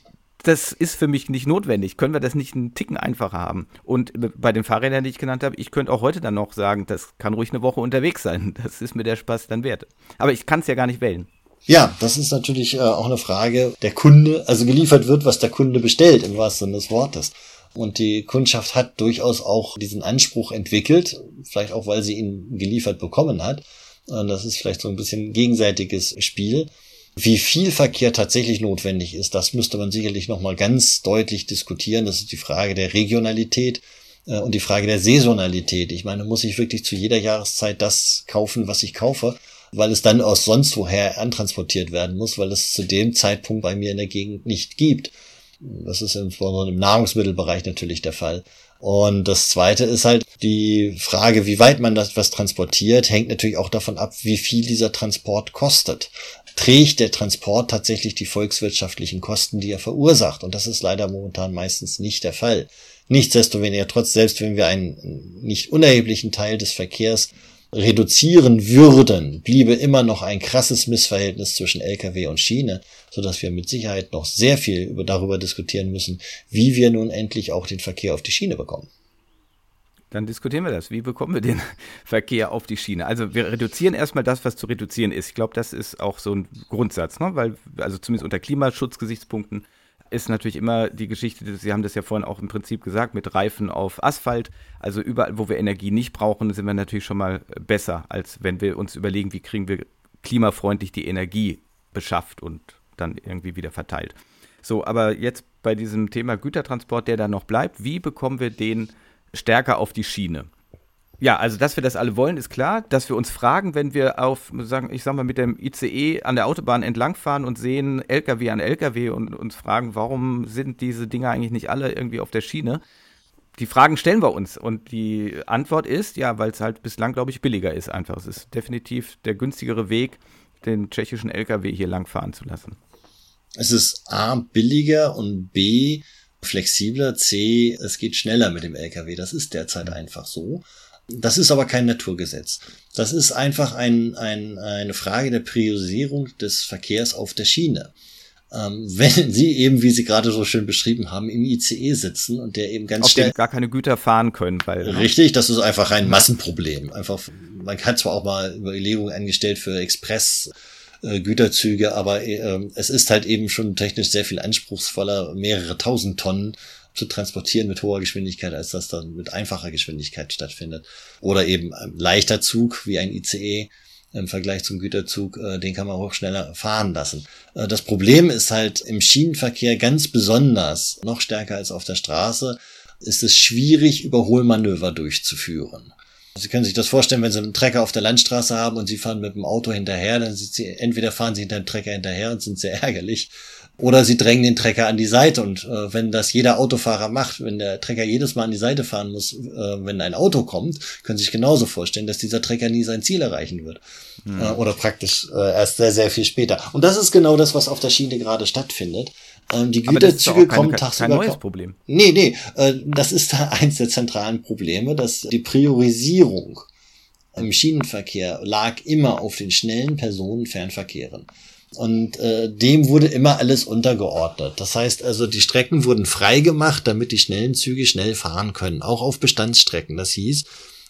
das ist für mich nicht notwendig. Können wir das nicht einen Ticken einfacher haben? Und bei den Fahrrädern, die ich genannt habe, ich könnte auch heute dann noch sagen, das kann ruhig eine Woche unterwegs sein. (laughs) Das ist mir der Spaß dann wert. Aber ich kann es ja gar nicht wählen. Ja, das ist natürlich äh, auch eine Frage der Kunde, also geliefert wird, was der Kunde bestellt, im wahrsten Sinne des Wortes. Und die Kundschaft hat durchaus auch diesen Anspruch entwickelt, vielleicht auch, weil sie ihn geliefert bekommen hat. Und das ist vielleicht so ein bisschen gegenseitiges Spiel. Wie viel Verkehr tatsächlich notwendig ist, das müsste man sicherlich nochmal ganz deutlich diskutieren. Das ist die Frage der Regionalität äh, und die Frage der Saisonalität. Ich meine, muss ich wirklich zu jeder Jahreszeit das kaufen, was ich kaufe, weil es dann aus sonst woher antransportiert werden muss, weil es zu dem Zeitpunkt bei mir in der Gegend nicht gibt. Das ist insbesondere im Nahrungsmittelbereich natürlich der Fall. Und das zweite ist halt die Frage, wie weit man das was transportiert, hängt natürlich auch davon ab, wie viel dieser Transport kostet trägt der Transport tatsächlich die volkswirtschaftlichen Kosten, die er verursacht. Und das ist leider momentan meistens nicht der Fall. Nichtsdestoweniger, trotz, selbst wenn wir einen nicht unerheblichen Teil des Verkehrs reduzieren würden, bliebe immer noch ein krasses Missverhältnis zwischen Lkw und Schiene, so dass wir mit Sicherheit noch sehr viel darüber diskutieren müssen, wie wir nun endlich auch den Verkehr auf die Schiene bekommen. Dann diskutieren wir das. Wie bekommen wir den (laughs) Verkehr auf die Schiene? Also wir reduzieren erstmal das, was zu reduzieren ist. Ich glaube, das ist auch so ein Grundsatz, ne? weil, also zumindest unter Klimaschutzgesichtspunkten ist natürlich immer die Geschichte, Sie haben das ja vorhin auch im Prinzip gesagt, mit Reifen auf Asphalt. Also überall, wo wir Energie nicht brauchen, sind wir natürlich schon mal besser, als wenn wir uns überlegen, wie kriegen wir klimafreundlich die Energie beschafft und dann irgendwie wieder verteilt. So, aber jetzt bei diesem Thema Gütertransport, der da noch bleibt, wie bekommen wir den stärker auf die Schiene. Ja, also dass wir das alle wollen, ist klar. Dass wir uns fragen, wenn wir auf, sagen, ich sag mal, mit dem ICE an der Autobahn entlangfahren und sehen LKW an LKW und uns fragen, warum sind diese Dinge eigentlich nicht alle irgendwie auf der Schiene? Die Fragen stellen wir uns und die Antwort ist, ja, weil es halt bislang, glaube ich, billiger ist einfach. Es ist definitiv der günstigere Weg, den tschechischen LKW hier langfahren zu lassen. Es ist A, billiger und B, flexibler, C, es geht schneller mit dem LKW. Das ist derzeit einfach so. Das ist aber kein Naturgesetz. Das ist einfach ein, ein, eine Frage der Priorisierung des Verkehrs auf der Schiene. Ähm, (laughs) wenn Sie eben, wie Sie gerade so schön beschrieben haben, im ICE sitzen und der eben ganz auf schnell gar keine Güter fahren können, weil ne? richtig, das ist einfach ein Massenproblem. Einfach, man hat zwar auch mal Überlegungen angestellt für Express äh, Güterzüge, aber äh, es ist halt eben schon technisch sehr viel anspruchsvoller, mehrere tausend Tonnen zu transportieren mit hoher Geschwindigkeit, als das dann mit einfacher Geschwindigkeit stattfindet. Oder eben ein leichter Zug wie ein ICE im Vergleich zum Güterzug, äh, den kann man auch schneller fahren lassen. Äh, das Problem ist halt im Schienenverkehr ganz besonders, noch stärker als auf der Straße, ist es schwierig, Überholmanöver durchzuführen. Sie können sich das vorstellen, wenn Sie einen Trecker auf der Landstraße haben und Sie fahren mit dem Auto hinterher, dann sind Sie, entweder fahren Sie hinter dem Trecker hinterher und sind sehr ärgerlich, oder Sie drängen den Trecker an die Seite. Und äh, wenn das jeder Autofahrer macht, wenn der Trecker jedes Mal an die Seite fahren muss, äh, wenn ein Auto kommt, können Sie sich genauso vorstellen, dass dieser Trecker nie sein Ziel erreichen wird. Mhm. Äh, oder praktisch äh, erst sehr, sehr viel später. Und das ist genau das, was auf der Schiene gerade stattfindet. Ähm, die Güterzüge kommen keine, tagsüber. Kein neues Problem. Nee, nee, äh, das ist (laughs) eins der zentralen Probleme, dass die Priorisierung im Schienenverkehr lag immer auf den schnellen Personenfernverkehren. Und äh, dem wurde immer alles untergeordnet. Das heißt also, die Strecken wurden frei gemacht, damit die schnellen Züge schnell fahren können, auch auf Bestandsstrecken. Das hieß,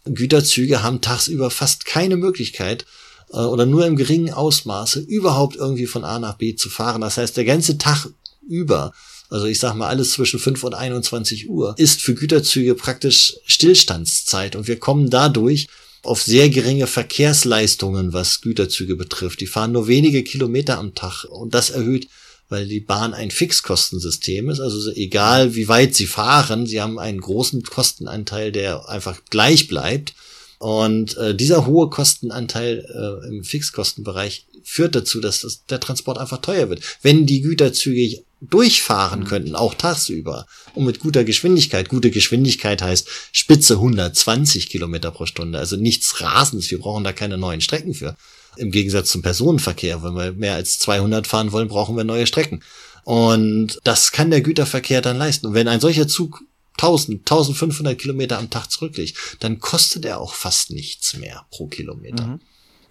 Güterzüge haben tagsüber fast keine Möglichkeit, äh, oder nur im geringen Ausmaße überhaupt irgendwie von A nach B zu fahren. Das heißt, der ganze Tag über, also ich sag mal alles zwischen 5 und 21 Uhr, ist für Güterzüge praktisch Stillstandszeit und wir kommen dadurch auf sehr geringe Verkehrsleistungen, was Güterzüge betrifft. Die fahren nur wenige Kilometer am Tag und das erhöht, weil die Bahn ein Fixkostensystem ist. Also egal wie weit sie fahren, sie haben einen großen Kostenanteil, der einfach gleich bleibt. Und äh, dieser hohe Kostenanteil äh, im Fixkostenbereich führt dazu, dass das, der Transport einfach teuer wird. Wenn die Güterzüge durchfahren mhm. könnten, auch tagsüber und mit guter Geschwindigkeit. Gute Geschwindigkeit heißt Spitze 120 Kilometer pro Stunde, also nichts Rasens. Wir brauchen da keine neuen Strecken für. Im Gegensatz zum Personenverkehr, wenn wir mehr als 200 fahren wollen, brauchen wir neue Strecken. Und das kann der Güterverkehr dann leisten. Und wenn ein solcher Zug 1000, 1500 Kilometer am Tag zurücklegt, dann kostet er auch fast nichts mehr pro Kilometer. Mhm.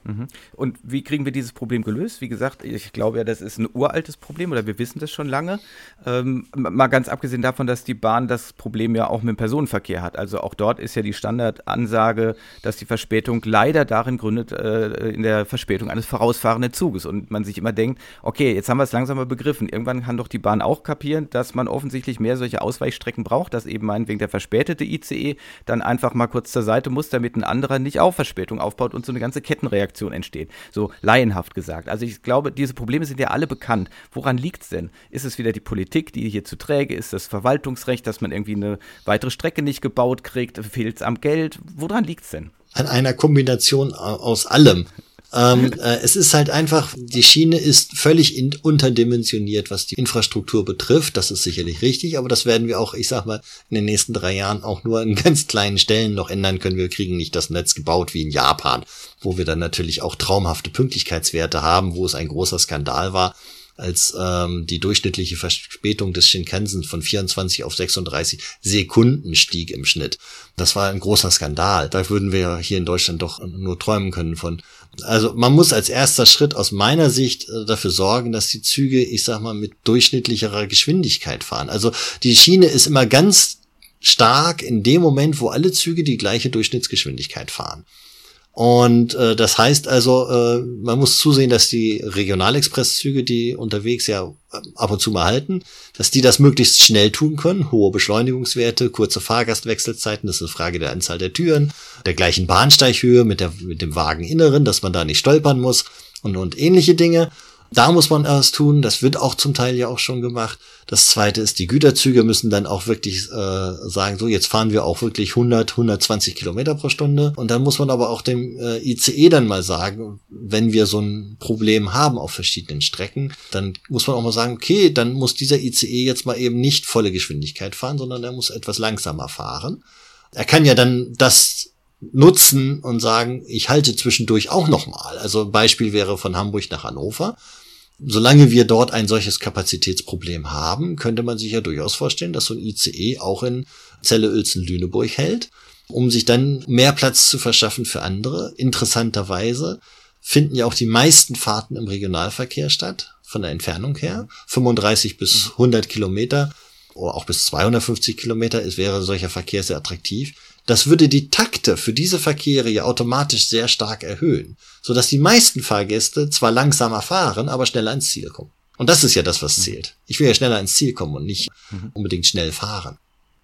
Mhm. Und wie kriegen wir dieses Problem gelöst? Wie gesagt, ich glaube ja, das ist ein uraltes Problem oder wir wissen das schon lange. Ähm, mal ganz abgesehen davon, dass die Bahn das Problem ja auch mit dem Personenverkehr hat. Also auch dort ist ja die Standardansage, dass die Verspätung leider darin gründet, äh, in der Verspätung eines vorausfahrenden Zuges. Und man sich immer denkt, okay, jetzt haben wir es langsam mal begriffen. Irgendwann kann doch die Bahn auch kapieren, dass man offensichtlich mehr solche Ausweichstrecken braucht, dass eben meinetwegen der verspätete ICE dann einfach mal kurz zur Seite muss, damit ein anderer nicht auch Verspätung aufbaut und so eine ganze Kettenreaktion Reaktion entsteht. So laienhaft gesagt. Also ich glaube, diese Probleme sind ja alle bekannt. Woran liegt es denn? Ist es wieder die Politik, die hier zu träge ist? Das Verwaltungsrecht, dass man irgendwie eine weitere Strecke nicht gebaut kriegt? Fehlt es am Geld? Woran liegt es denn? An einer Kombination aus allem. Ähm, äh, es ist halt einfach, die Schiene ist völlig in, unterdimensioniert, was die Infrastruktur betrifft. Das ist sicherlich richtig, aber das werden wir auch, ich sag mal, in den nächsten drei Jahren auch nur an (laughs) ganz kleinen Stellen noch ändern können. Wir kriegen nicht das Netz gebaut wie in Japan, wo wir dann natürlich auch traumhafte Pünktlichkeitswerte haben, wo es ein großer Skandal war, als ähm, die durchschnittliche Verspätung des Shinkansen von 24 auf 36 Sekunden stieg im Schnitt. Das war ein großer Skandal. Da würden wir hier in Deutschland doch nur träumen können von. Also man muss als erster Schritt aus meiner Sicht äh, dafür sorgen, dass die Züge, ich sag mal, mit durchschnittlicherer Geschwindigkeit fahren. Also die Schiene ist immer ganz stark in dem Moment, wo alle Züge die gleiche Durchschnittsgeschwindigkeit fahren. Und äh, das heißt also, äh, man muss zusehen, dass die Regionalexpresszüge, die unterwegs ja äh, ab und zu mal halten, dass die das möglichst schnell tun können. Hohe Beschleunigungswerte, kurze Fahrgastwechselzeiten, das ist eine Frage der Anzahl der Türen, der gleichen Bahnsteighöhe mit, der, mit dem Wageninneren, dass man da nicht stolpern muss und, und ähnliche Dinge. Da muss man erst tun, das wird auch zum Teil ja auch schon gemacht. Das zweite ist, die Güterzüge müssen dann auch wirklich äh, sagen, so jetzt fahren wir auch wirklich 100, 120 Kilometer pro Stunde. Und dann muss man aber auch dem äh, ICE dann mal sagen, wenn wir so ein Problem haben auf verschiedenen Strecken, dann muss man auch mal sagen, okay, dann muss dieser ICE jetzt mal eben nicht volle Geschwindigkeit fahren, sondern er muss etwas langsamer fahren. Er kann ja dann das nutzen und sagen, ich halte zwischendurch auch nochmal. Also ein Beispiel wäre von Hamburg nach Hannover. Solange wir dort ein solches Kapazitätsproblem haben, könnte man sich ja durchaus vorstellen, dass so ein ICE auch in Celle-Uelzen-Lüneburg hält, um sich dann mehr Platz zu verschaffen für andere. Interessanterweise finden ja auch die meisten Fahrten im Regionalverkehr statt, von der Entfernung her. 35 bis 100 Kilometer oder auch bis 250 Kilometer, es wäre solcher Verkehr sehr attraktiv. Das würde die Takte für diese Verkehre ja automatisch sehr stark erhöhen, sodass die meisten Fahrgäste zwar langsamer fahren, aber schneller ins Ziel kommen. Und das ist ja das, was mhm. zählt. Ich will ja schneller ins Ziel kommen und nicht mhm. unbedingt schnell fahren.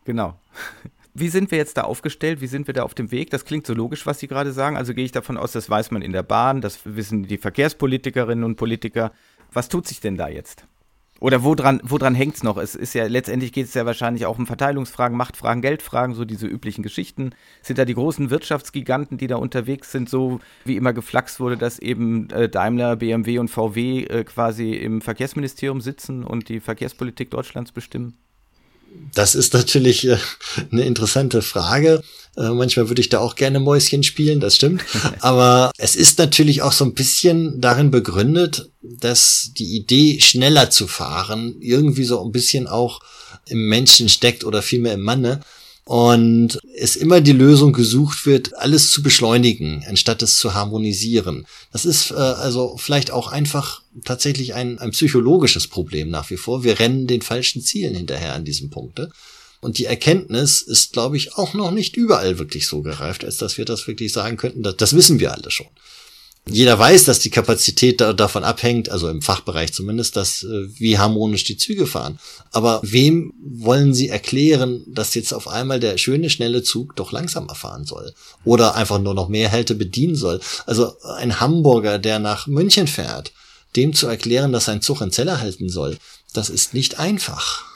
Genau. (laughs) Wie sind wir jetzt da aufgestellt? Wie sind wir da auf dem Weg? Das klingt so logisch, was Sie gerade sagen. Also gehe ich davon aus, das weiß man in der Bahn, das wissen die Verkehrspolitikerinnen und Politiker. Was tut sich denn da jetzt? Oder woran, woran hängt es noch? Es ist ja, letztendlich geht es ja wahrscheinlich auch um Verteilungsfragen, Machtfragen, Geldfragen, so diese üblichen Geschichten. Sind da die großen Wirtschaftsgiganten, die da unterwegs sind, so wie immer geflaxt wurde, dass eben äh, Daimler, BMW und VW äh, quasi im Verkehrsministerium sitzen und die Verkehrspolitik Deutschlands bestimmen? Das ist natürlich äh, eine interessante Frage. Äh, manchmal würde ich da auch gerne Mäuschen spielen, das stimmt. (laughs) Aber es ist natürlich auch so ein bisschen darin begründet, dass die Idee, schneller zu fahren, irgendwie so ein bisschen auch im Menschen steckt oder vielmehr im Manne und es immer die Lösung gesucht wird, alles zu beschleunigen, anstatt es zu harmonisieren. Das ist äh, also vielleicht auch einfach tatsächlich ein, ein psychologisches Problem nach wie vor. Wir rennen den falschen Zielen hinterher an diesem Punkte. Und die Erkenntnis ist, glaube ich, auch noch nicht überall wirklich so gereift, als dass wir das wirklich sagen könnten. Das, das wissen wir alle schon. Jeder weiß, dass die Kapazität da, davon abhängt, also im Fachbereich zumindest, dass äh, wie harmonisch die Züge fahren. Aber wem wollen Sie erklären, dass jetzt auf einmal der schöne, schnelle Zug doch langsamer fahren soll? Oder einfach nur noch mehr Hälte bedienen soll? Also ein Hamburger, der nach München fährt, dem zu erklären, dass sein Zug in Zeller halten soll, das ist nicht einfach.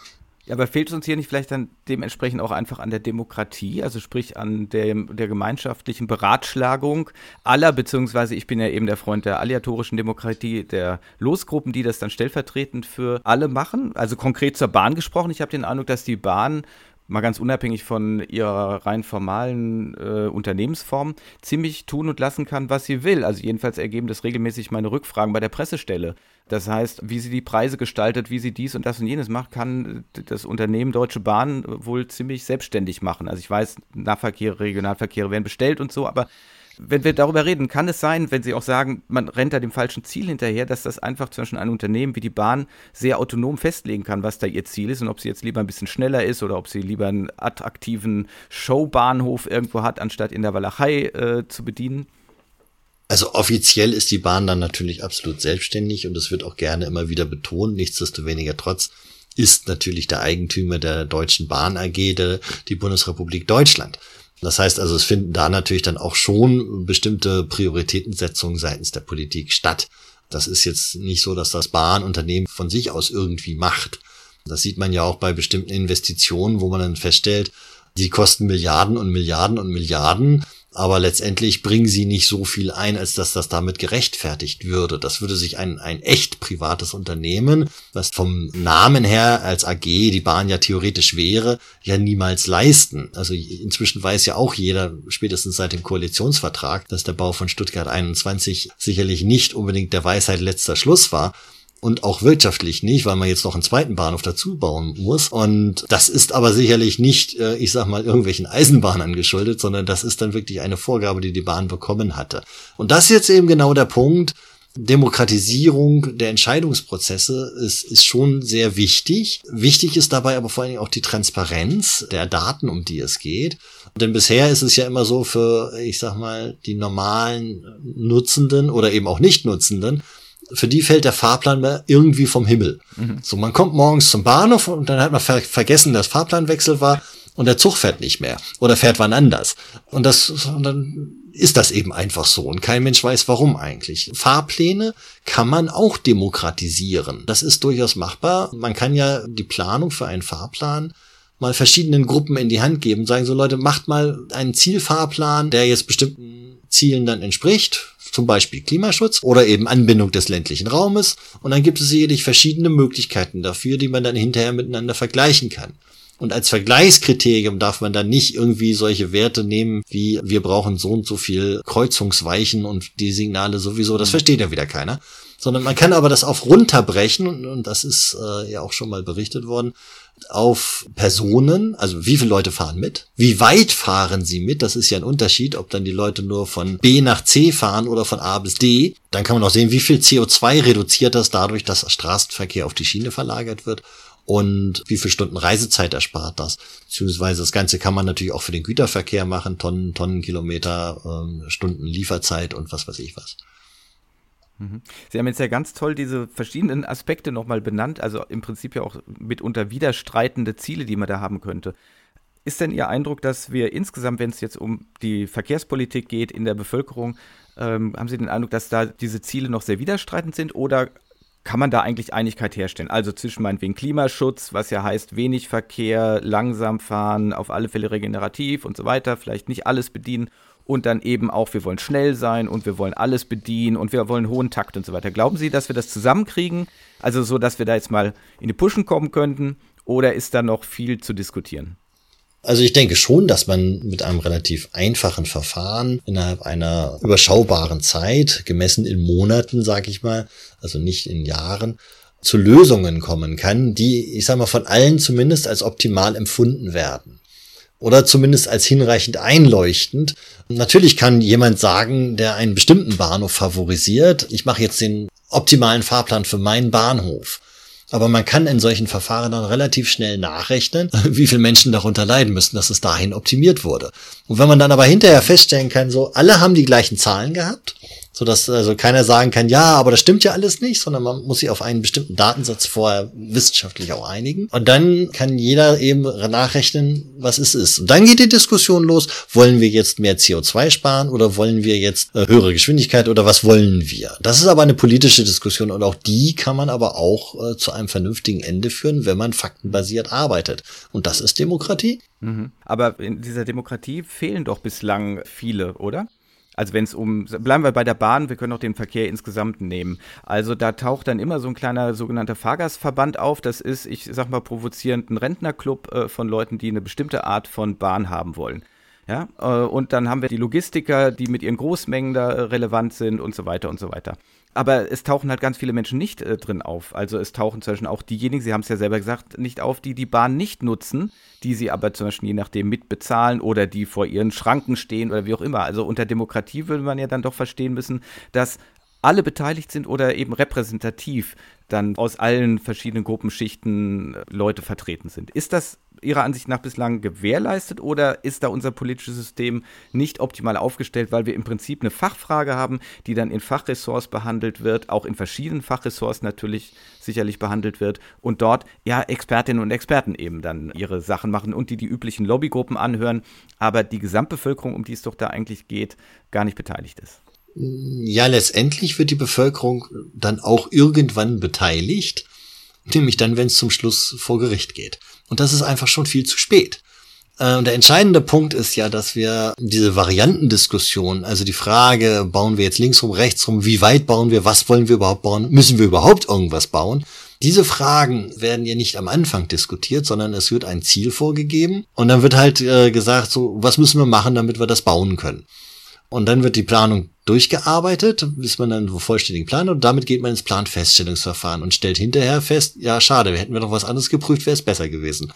Ja, aber fehlt es uns hier nicht vielleicht dann dementsprechend auch einfach an der Demokratie, also sprich an der, der gemeinschaftlichen Beratschlagung aller, beziehungsweise ich bin ja eben der Freund der aleatorischen Demokratie, der Losgruppen, die das dann stellvertretend für alle machen. Also konkret zur Bahn gesprochen, ich habe den Eindruck, dass die Bahn mal ganz unabhängig von ihrer rein formalen äh, Unternehmensform, ziemlich tun und lassen kann, was sie will. Also jedenfalls ergeben das regelmäßig meine Rückfragen bei der Pressestelle. Das heißt, wie sie die Preise gestaltet, wie sie dies und das und jenes macht, kann das Unternehmen Deutsche Bahn wohl ziemlich selbstständig machen. Also ich weiß, Nahverkehre, Regionalverkehre werden bestellt und so, aber wenn wir darüber reden, kann es sein, wenn Sie auch sagen, man rennt da dem falschen Ziel hinterher, dass das einfach zwischen einem Unternehmen wie die Bahn sehr autonom festlegen kann, was da ihr Ziel ist und ob sie jetzt lieber ein bisschen schneller ist oder ob sie lieber einen attraktiven Showbahnhof irgendwo hat, anstatt in der Walachei äh, zu bedienen? Also offiziell ist die Bahn dann natürlich absolut selbstständig und es wird auch gerne immer wieder betont. Nichtsdestoweniger trotz ist natürlich der Eigentümer der Deutschen Bahn AG der, die Bundesrepublik Deutschland. Das heißt also, es finden da natürlich dann auch schon bestimmte Prioritätensetzungen seitens der Politik statt. Das ist jetzt nicht so, dass das Bahnunternehmen von sich aus irgendwie macht. Das sieht man ja auch bei bestimmten Investitionen, wo man dann feststellt, die kosten Milliarden und Milliarden und Milliarden aber letztendlich bringen sie nicht so viel ein, als dass das damit gerechtfertigt würde. Das würde sich ein, ein echt privates Unternehmen, was vom Namen her als AG die Bahn ja theoretisch wäre, ja niemals leisten. Also inzwischen weiß ja auch jeder, spätestens seit dem Koalitionsvertrag, dass der Bau von Stuttgart 21 sicherlich nicht unbedingt der Weisheit letzter Schluss war und auch wirtschaftlich nicht, weil man jetzt noch einen zweiten Bahnhof dazu bauen muss. Und das ist aber sicherlich nicht, äh, ich sag mal, irgendwelchen Eisenbahnern geschuldet, sondern das ist dann wirklich eine Vorgabe, die die Bahn bekommen hatte. Und das ist jetzt eben genau der Punkt. Demokratisierung der Entscheidungsprozesse ist, ist schon sehr wichtig. Wichtig ist dabei aber vor allen Dingen auch die Transparenz der Daten, um die es geht. Denn bisher ist es ja immer so für, ich sag mal, die normalen Nutzenden oder eben auch Nicht-Nutzenden, für die fällt der Fahrplan irgendwie vom Himmel. Mhm. So, man kommt morgens zum Bahnhof und dann hat man ver vergessen, dass Fahrplanwechsel war und der Zug fährt nicht mehr oder fährt wann anders. Und das, und dann ist das eben einfach so und kein Mensch weiß warum eigentlich. Fahrpläne kann man auch demokratisieren. Das ist durchaus machbar. Man kann ja die Planung für einen Fahrplan mal verschiedenen Gruppen in die Hand geben, sagen so Leute, macht mal einen Zielfahrplan, der jetzt bestimmten Zielen dann entspricht zum Beispiel Klimaschutz oder eben Anbindung des ländlichen Raumes. Und dann gibt es sicherlich verschiedene Möglichkeiten dafür, die man dann hinterher miteinander vergleichen kann. Und als Vergleichskriterium darf man dann nicht irgendwie solche Werte nehmen, wie wir brauchen so und so viel Kreuzungsweichen und die Signale sowieso, das versteht ja wieder keiner. Sondern man kann aber das auf runterbrechen, und das ist äh, ja auch schon mal berichtet worden, auf Personen, also wie viele Leute fahren mit, wie weit fahren sie mit, das ist ja ein Unterschied, ob dann die Leute nur von B nach C fahren oder von A bis D, dann kann man auch sehen, wie viel CO2 reduziert das dadurch, dass Straßenverkehr auf die Schiene verlagert wird und wie viel Stunden Reisezeit erspart das. Beziehungsweise das Ganze kann man natürlich auch für den Güterverkehr machen, Tonnen, Tonnenkilometer, ähm, Stunden Lieferzeit und was weiß ich was. Mhm. Sie haben jetzt ja ganz toll diese verschiedenen Aspekte nochmal benannt, also im Prinzip ja auch mitunter widerstreitende Ziele, die man da haben könnte. Ist denn Ihr Eindruck, dass wir insgesamt, wenn es jetzt um die Verkehrspolitik geht in der Bevölkerung, ähm, haben Sie den Eindruck, dass da diese Ziele noch sehr widerstreitend sind oder kann man da eigentlich Einigkeit herstellen? Also zwischen meinetwegen Klimaschutz, was ja heißt wenig Verkehr, langsam fahren, auf alle Fälle regenerativ und so weiter, vielleicht nicht alles bedienen und dann eben auch, wir wollen schnell sein und wir wollen alles bedienen und wir wollen hohen Takt und so weiter. Glauben Sie, dass wir das zusammenkriegen? Also so, dass wir da jetzt mal in die Pushen kommen könnten oder ist da noch viel zu diskutieren? Also ich denke schon, dass man mit einem relativ einfachen Verfahren innerhalb einer überschaubaren Zeit, gemessen in Monaten, sage ich mal, also nicht in Jahren, zu Lösungen kommen kann, die, ich sage mal, von allen zumindest als optimal empfunden werden oder zumindest als hinreichend einleuchtend. Natürlich kann jemand sagen, der einen bestimmten Bahnhof favorisiert, ich mache jetzt den optimalen Fahrplan für meinen Bahnhof. Aber man kann in solchen Verfahren dann relativ schnell nachrechnen, (laughs) wie viele Menschen darunter leiden müssen, dass es dahin optimiert wurde. Und wenn man dann aber hinterher feststellen kann, so alle haben die gleichen Zahlen gehabt, sodass also keiner sagen kann, ja, aber das stimmt ja alles nicht, sondern man muss sich auf einen bestimmten Datensatz vorher wissenschaftlich auch einigen. Und dann kann jeder eben nachrechnen, was es ist. Und dann geht die Diskussion los, wollen wir jetzt mehr CO2 sparen oder wollen wir jetzt äh, höhere Geschwindigkeit oder was wollen wir? Das ist aber eine politische Diskussion und auch die kann man aber auch äh, zu einem vernünftigen Ende führen, wenn man faktenbasiert arbeitet. Und das ist Demokratie. Mhm. Aber in dieser Demokratie fehlen doch bislang viele, oder? Also wenn es um, bleiben wir bei der Bahn, wir können auch den Verkehr insgesamt nehmen. Also da taucht dann immer so ein kleiner sogenannter Fahrgastverband auf. Das ist, ich sag mal provozierend, ein Rentnerclub äh, von Leuten, die eine bestimmte Art von Bahn haben wollen. Ja, äh, und dann haben wir die Logistiker, die mit ihren Großmengen da relevant sind und so weiter und so weiter. Aber es tauchen halt ganz viele Menschen nicht äh, drin auf. Also es tauchen zum Beispiel auch diejenigen, Sie haben es ja selber gesagt, nicht auf, die die Bahn nicht nutzen, die sie aber zum Beispiel je nachdem mitbezahlen oder die vor ihren Schranken stehen oder wie auch immer. Also unter Demokratie würde man ja dann doch verstehen müssen, dass alle beteiligt sind oder eben repräsentativ dann aus allen verschiedenen Gruppenschichten Leute vertreten sind. Ist das Ihrer Ansicht nach bislang gewährleistet oder ist da unser politisches System nicht optimal aufgestellt, weil wir im Prinzip eine Fachfrage haben, die dann in Fachressorts behandelt wird, auch in verschiedenen Fachressorts natürlich sicherlich behandelt wird und dort ja Expertinnen und Experten eben dann ihre Sachen machen und die die üblichen Lobbygruppen anhören, aber die Gesamtbevölkerung, um die es doch da eigentlich geht, gar nicht beteiligt ist? Ja, letztendlich wird die Bevölkerung dann auch irgendwann beteiligt, nämlich dann, wenn es zum Schluss vor Gericht geht. Und das ist einfach schon viel zu spät. Äh, der entscheidende Punkt ist ja, dass wir diese Variantendiskussion, also die Frage, bauen wir jetzt links rum, rechts rum, wie weit bauen wir, was wollen wir überhaupt bauen, müssen wir überhaupt irgendwas bauen, diese Fragen werden ja nicht am Anfang diskutiert, sondern es wird ein Ziel vorgegeben und dann wird halt äh, gesagt, so, was müssen wir machen, damit wir das bauen können. Und dann wird die Planung durchgearbeitet, bis man dann einen vollständigen Plan hat und damit geht man ins Planfeststellungsverfahren und stellt hinterher fest, ja schade, hätten wir noch was anderes geprüft, wäre es besser gewesen.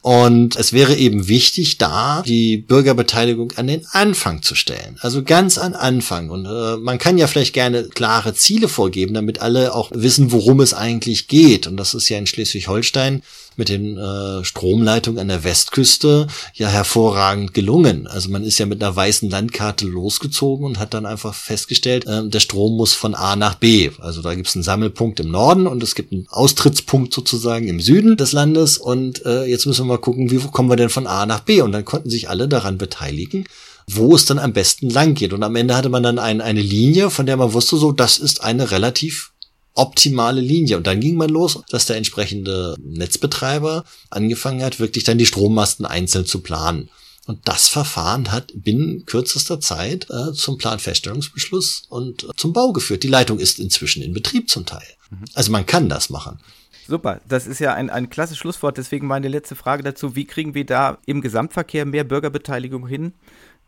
Und es wäre eben wichtig, da die Bürgerbeteiligung an den Anfang zu stellen. Also ganz an Anfang. Und äh, man kann ja vielleicht gerne klare Ziele vorgeben, damit alle auch wissen, worum es eigentlich geht. Und das ist ja in Schleswig-Holstein mit den äh, Stromleitungen an der Westküste ja hervorragend gelungen. Also man ist ja mit einer weißen Landkarte losgezogen und hat dann einfach festgestellt, äh, der Strom muss von A nach B. Also da gibt es einen Sammelpunkt im Norden und es gibt einen Austrittspunkt sozusagen im Süden des Landes. Und äh, jetzt müssen wir mal gucken, wie kommen wir denn von A nach B? Und dann konnten sich alle daran beteiligen wo es dann am besten lang geht. Und am Ende hatte man dann ein, eine Linie, von der man wusste, so, das ist eine relativ optimale Linie. Und dann ging man los, dass der entsprechende Netzbetreiber angefangen hat, wirklich dann die Strommasten einzeln zu planen. Und das Verfahren hat binnen kürzester Zeit äh, zum Planfeststellungsbeschluss und äh, zum Bau geführt. Die Leitung ist inzwischen in Betrieb zum Teil. Mhm. Also man kann das machen. Super, das ist ja ein, ein klasse Schlusswort. Deswegen meine letzte Frage dazu. Wie kriegen wir da im Gesamtverkehr mehr Bürgerbeteiligung hin?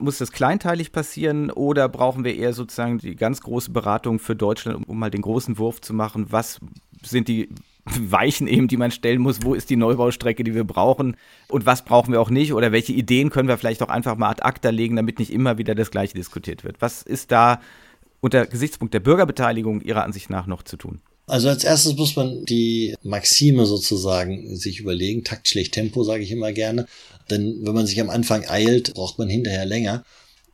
Muss das kleinteilig passieren oder brauchen wir eher sozusagen die ganz große Beratung für Deutschland, um mal den großen Wurf zu machen? Was sind die (laughs) Weichen eben, die man stellen muss? Wo ist die Neubaustrecke, die wir brauchen? Und was brauchen wir auch nicht? Oder welche Ideen können wir vielleicht auch einfach mal ad acta legen, damit nicht immer wieder das Gleiche diskutiert wird? Was ist da unter Gesichtspunkt der Bürgerbeteiligung Ihrer Ansicht nach noch zu tun? Also als erstes muss man die Maxime sozusagen sich überlegen. Takt schlägt Tempo, sage ich immer gerne. Denn wenn man sich am Anfang eilt, braucht man hinterher länger.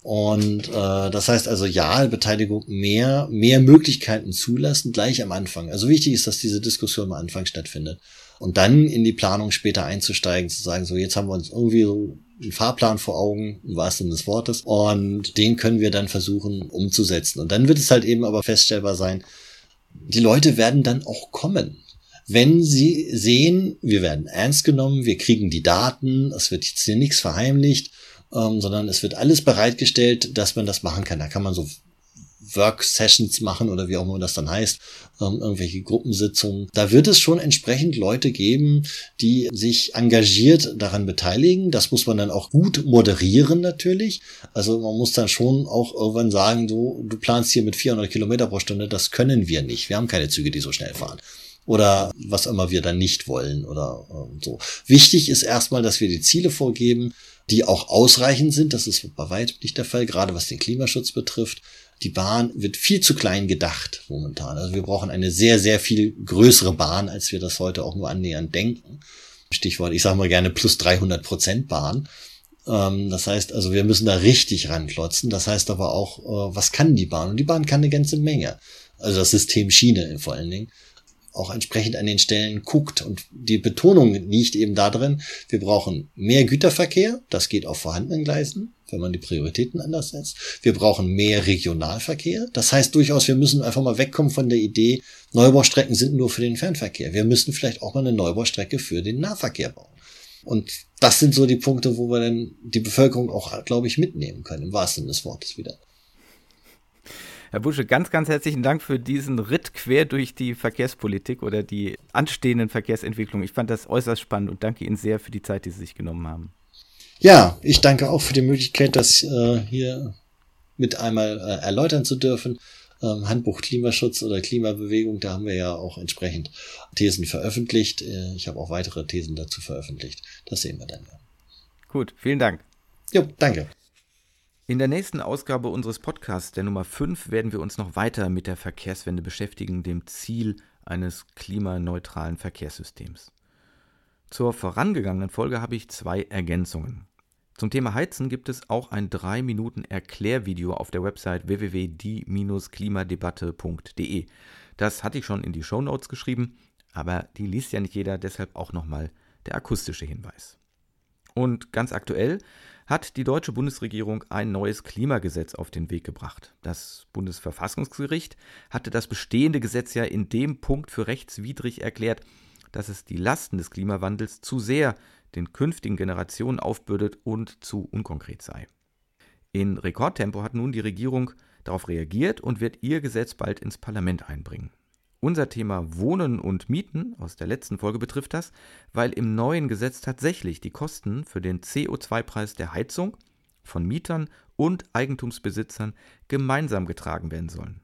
Und äh, das heißt also ja, Beteiligung mehr, mehr Möglichkeiten zulassen, gleich am Anfang. Also wichtig ist, dass diese Diskussion am Anfang stattfindet. Und dann in die Planung später einzusteigen, zu sagen, so jetzt haben wir uns irgendwie so einen Fahrplan vor Augen, im wahrsten Sinne des Wortes, und den können wir dann versuchen umzusetzen. Und dann wird es halt eben aber feststellbar sein, die Leute werden dann auch kommen wenn sie sehen, wir werden ernst genommen, wir kriegen die Daten, es wird jetzt hier nichts verheimlicht, ähm, sondern es wird alles bereitgestellt, dass man das machen kann. Da kann man so Work-Sessions machen oder wie auch immer das dann heißt, ähm, irgendwelche Gruppensitzungen. Da wird es schon entsprechend Leute geben, die sich engagiert daran beteiligen. Das muss man dann auch gut moderieren natürlich. Also man muss dann schon auch irgendwann sagen, du, du planst hier mit 400 Kilometer pro Stunde, das können wir nicht. Wir haben keine Züge, die so schnell fahren oder was immer wir dann nicht wollen oder äh, so. Wichtig ist erstmal, dass wir die Ziele vorgeben, die auch ausreichend sind. Das ist bei weitem nicht der Fall, gerade was den Klimaschutz betrifft. Die Bahn wird viel zu klein gedacht momentan. Also wir brauchen eine sehr, sehr viel größere Bahn, als wir das heute auch nur annähernd denken. Stichwort, ich sage mal gerne plus 300 Prozent Bahn. Ähm, das heißt also, wir müssen da richtig ranklotzen. Das heißt aber auch, äh, was kann die Bahn? Und die Bahn kann eine ganze Menge. Also das System Schiene vor allen Dingen auch entsprechend an den Stellen guckt. Und die Betonung liegt eben darin, wir brauchen mehr Güterverkehr. Das geht auf vorhandenen Gleisen, wenn man die Prioritäten anders setzt. Wir brauchen mehr Regionalverkehr. Das heißt durchaus, wir müssen einfach mal wegkommen von der Idee, Neubaustrecken sind nur für den Fernverkehr. Wir müssen vielleicht auch mal eine Neubaustrecke für den Nahverkehr bauen. Und das sind so die Punkte, wo wir dann die Bevölkerung auch, glaube ich, mitnehmen können, im wahrsten Sinne des Wortes wieder. Herr Busche, ganz, ganz herzlichen Dank für diesen Ritt quer durch die Verkehrspolitik oder die anstehenden Verkehrsentwicklungen. Ich fand das äußerst spannend und danke Ihnen sehr für die Zeit, die Sie sich genommen haben. Ja, ich danke auch für die Möglichkeit, das äh, hier mit einmal äh, erläutern zu dürfen. Ähm, Handbuch Klimaschutz oder Klimabewegung, da haben wir ja auch entsprechend Thesen veröffentlicht. Äh, ich habe auch weitere Thesen dazu veröffentlicht. Das sehen wir dann ja. Gut, vielen Dank. Jo, danke. In der nächsten Ausgabe unseres Podcasts, der Nummer 5, werden wir uns noch weiter mit der Verkehrswende beschäftigen, dem Ziel eines klimaneutralen Verkehrssystems. Zur vorangegangenen Folge habe ich zwei Ergänzungen. Zum Thema Heizen gibt es auch ein 3 Minuten Erklärvideo auf der Website www.die-klimadebatte.de. Das hatte ich schon in die Show Notes geschrieben, aber die liest ja nicht jeder, deshalb auch nochmal der akustische Hinweis. Und ganz aktuell hat die deutsche Bundesregierung ein neues Klimagesetz auf den Weg gebracht. Das Bundesverfassungsgericht hatte das bestehende Gesetz ja in dem Punkt für rechtswidrig erklärt, dass es die Lasten des Klimawandels zu sehr den künftigen Generationen aufbürdet und zu unkonkret sei. In Rekordtempo hat nun die Regierung darauf reagiert und wird ihr Gesetz bald ins Parlament einbringen. Unser Thema Wohnen und Mieten aus der letzten Folge betrifft das, weil im neuen Gesetz tatsächlich die Kosten für den CO2-Preis der Heizung von Mietern und Eigentumsbesitzern gemeinsam getragen werden sollen.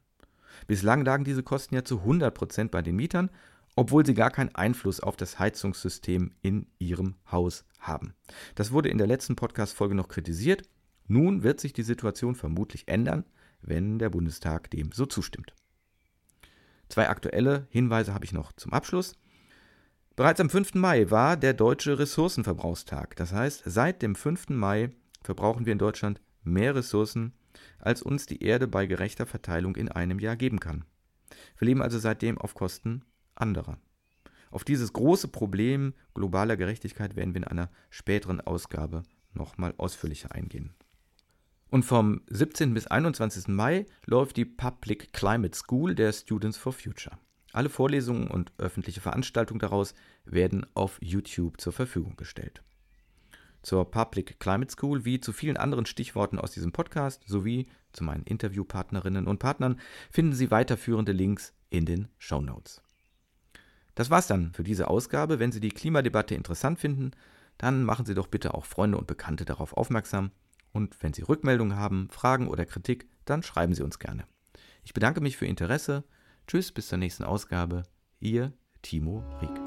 Bislang lagen diese Kosten ja zu 100 Prozent bei den Mietern, obwohl sie gar keinen Einfluss auf das Heizungssystem in ihrem Haus haben. Das wurde in der letzten Podcast-Folge noch kritisiert. Nun wird sich die Situation vermutlich ändern, wenn der Bundestag dem so zustimmt. Zwei aktuelle Hinweise habe ich noch zum Abschluss. Bereits am 5. Mai war der deutsche Ressourcenverbrauchstag. Das heißt, seit dem 5. Mai verbrauchen wir in Deutschland mehr Ressourcen, als uns die Erde bei gerechter Verteilung in einem Jahr geben kann. Wir leben also seitdem auf Kosten anderer. Auf dieses große Problem globaler Gerechtigkeit werden wir in einer späteren Ausgabe nochmal ausführlicher eingehen. Und vom 17. bis 21. Mai läuft die Public Climate School der Students for Future. Alle Vorlesungen und öffentliche Veranstaltungen daraus werden auf YouTube zur Verfügung gestellt. Zur Public Climate School wie zu vielen anderen Stichworten aus diesem Podcast sowie zu meinen Interviewpartnerinnen und Partnern finden Sie weiterführende Links in den Show Notes. Das war's dann für diese Ausgabe. Wenn Sie die Klimadebatte interessant finden, dann machen Sie doch bitte auch Freunde und Bekannte darauf aufmerksam. Und wenn Sie Rückmeldungen haben, Fragen oder Kritik, dann schreiben Sie uns gerne. Ich bedanke mich für Ihr Interesse. Tschüss, bis zur nächsten Ausgabe. Ihr Timo Rieck.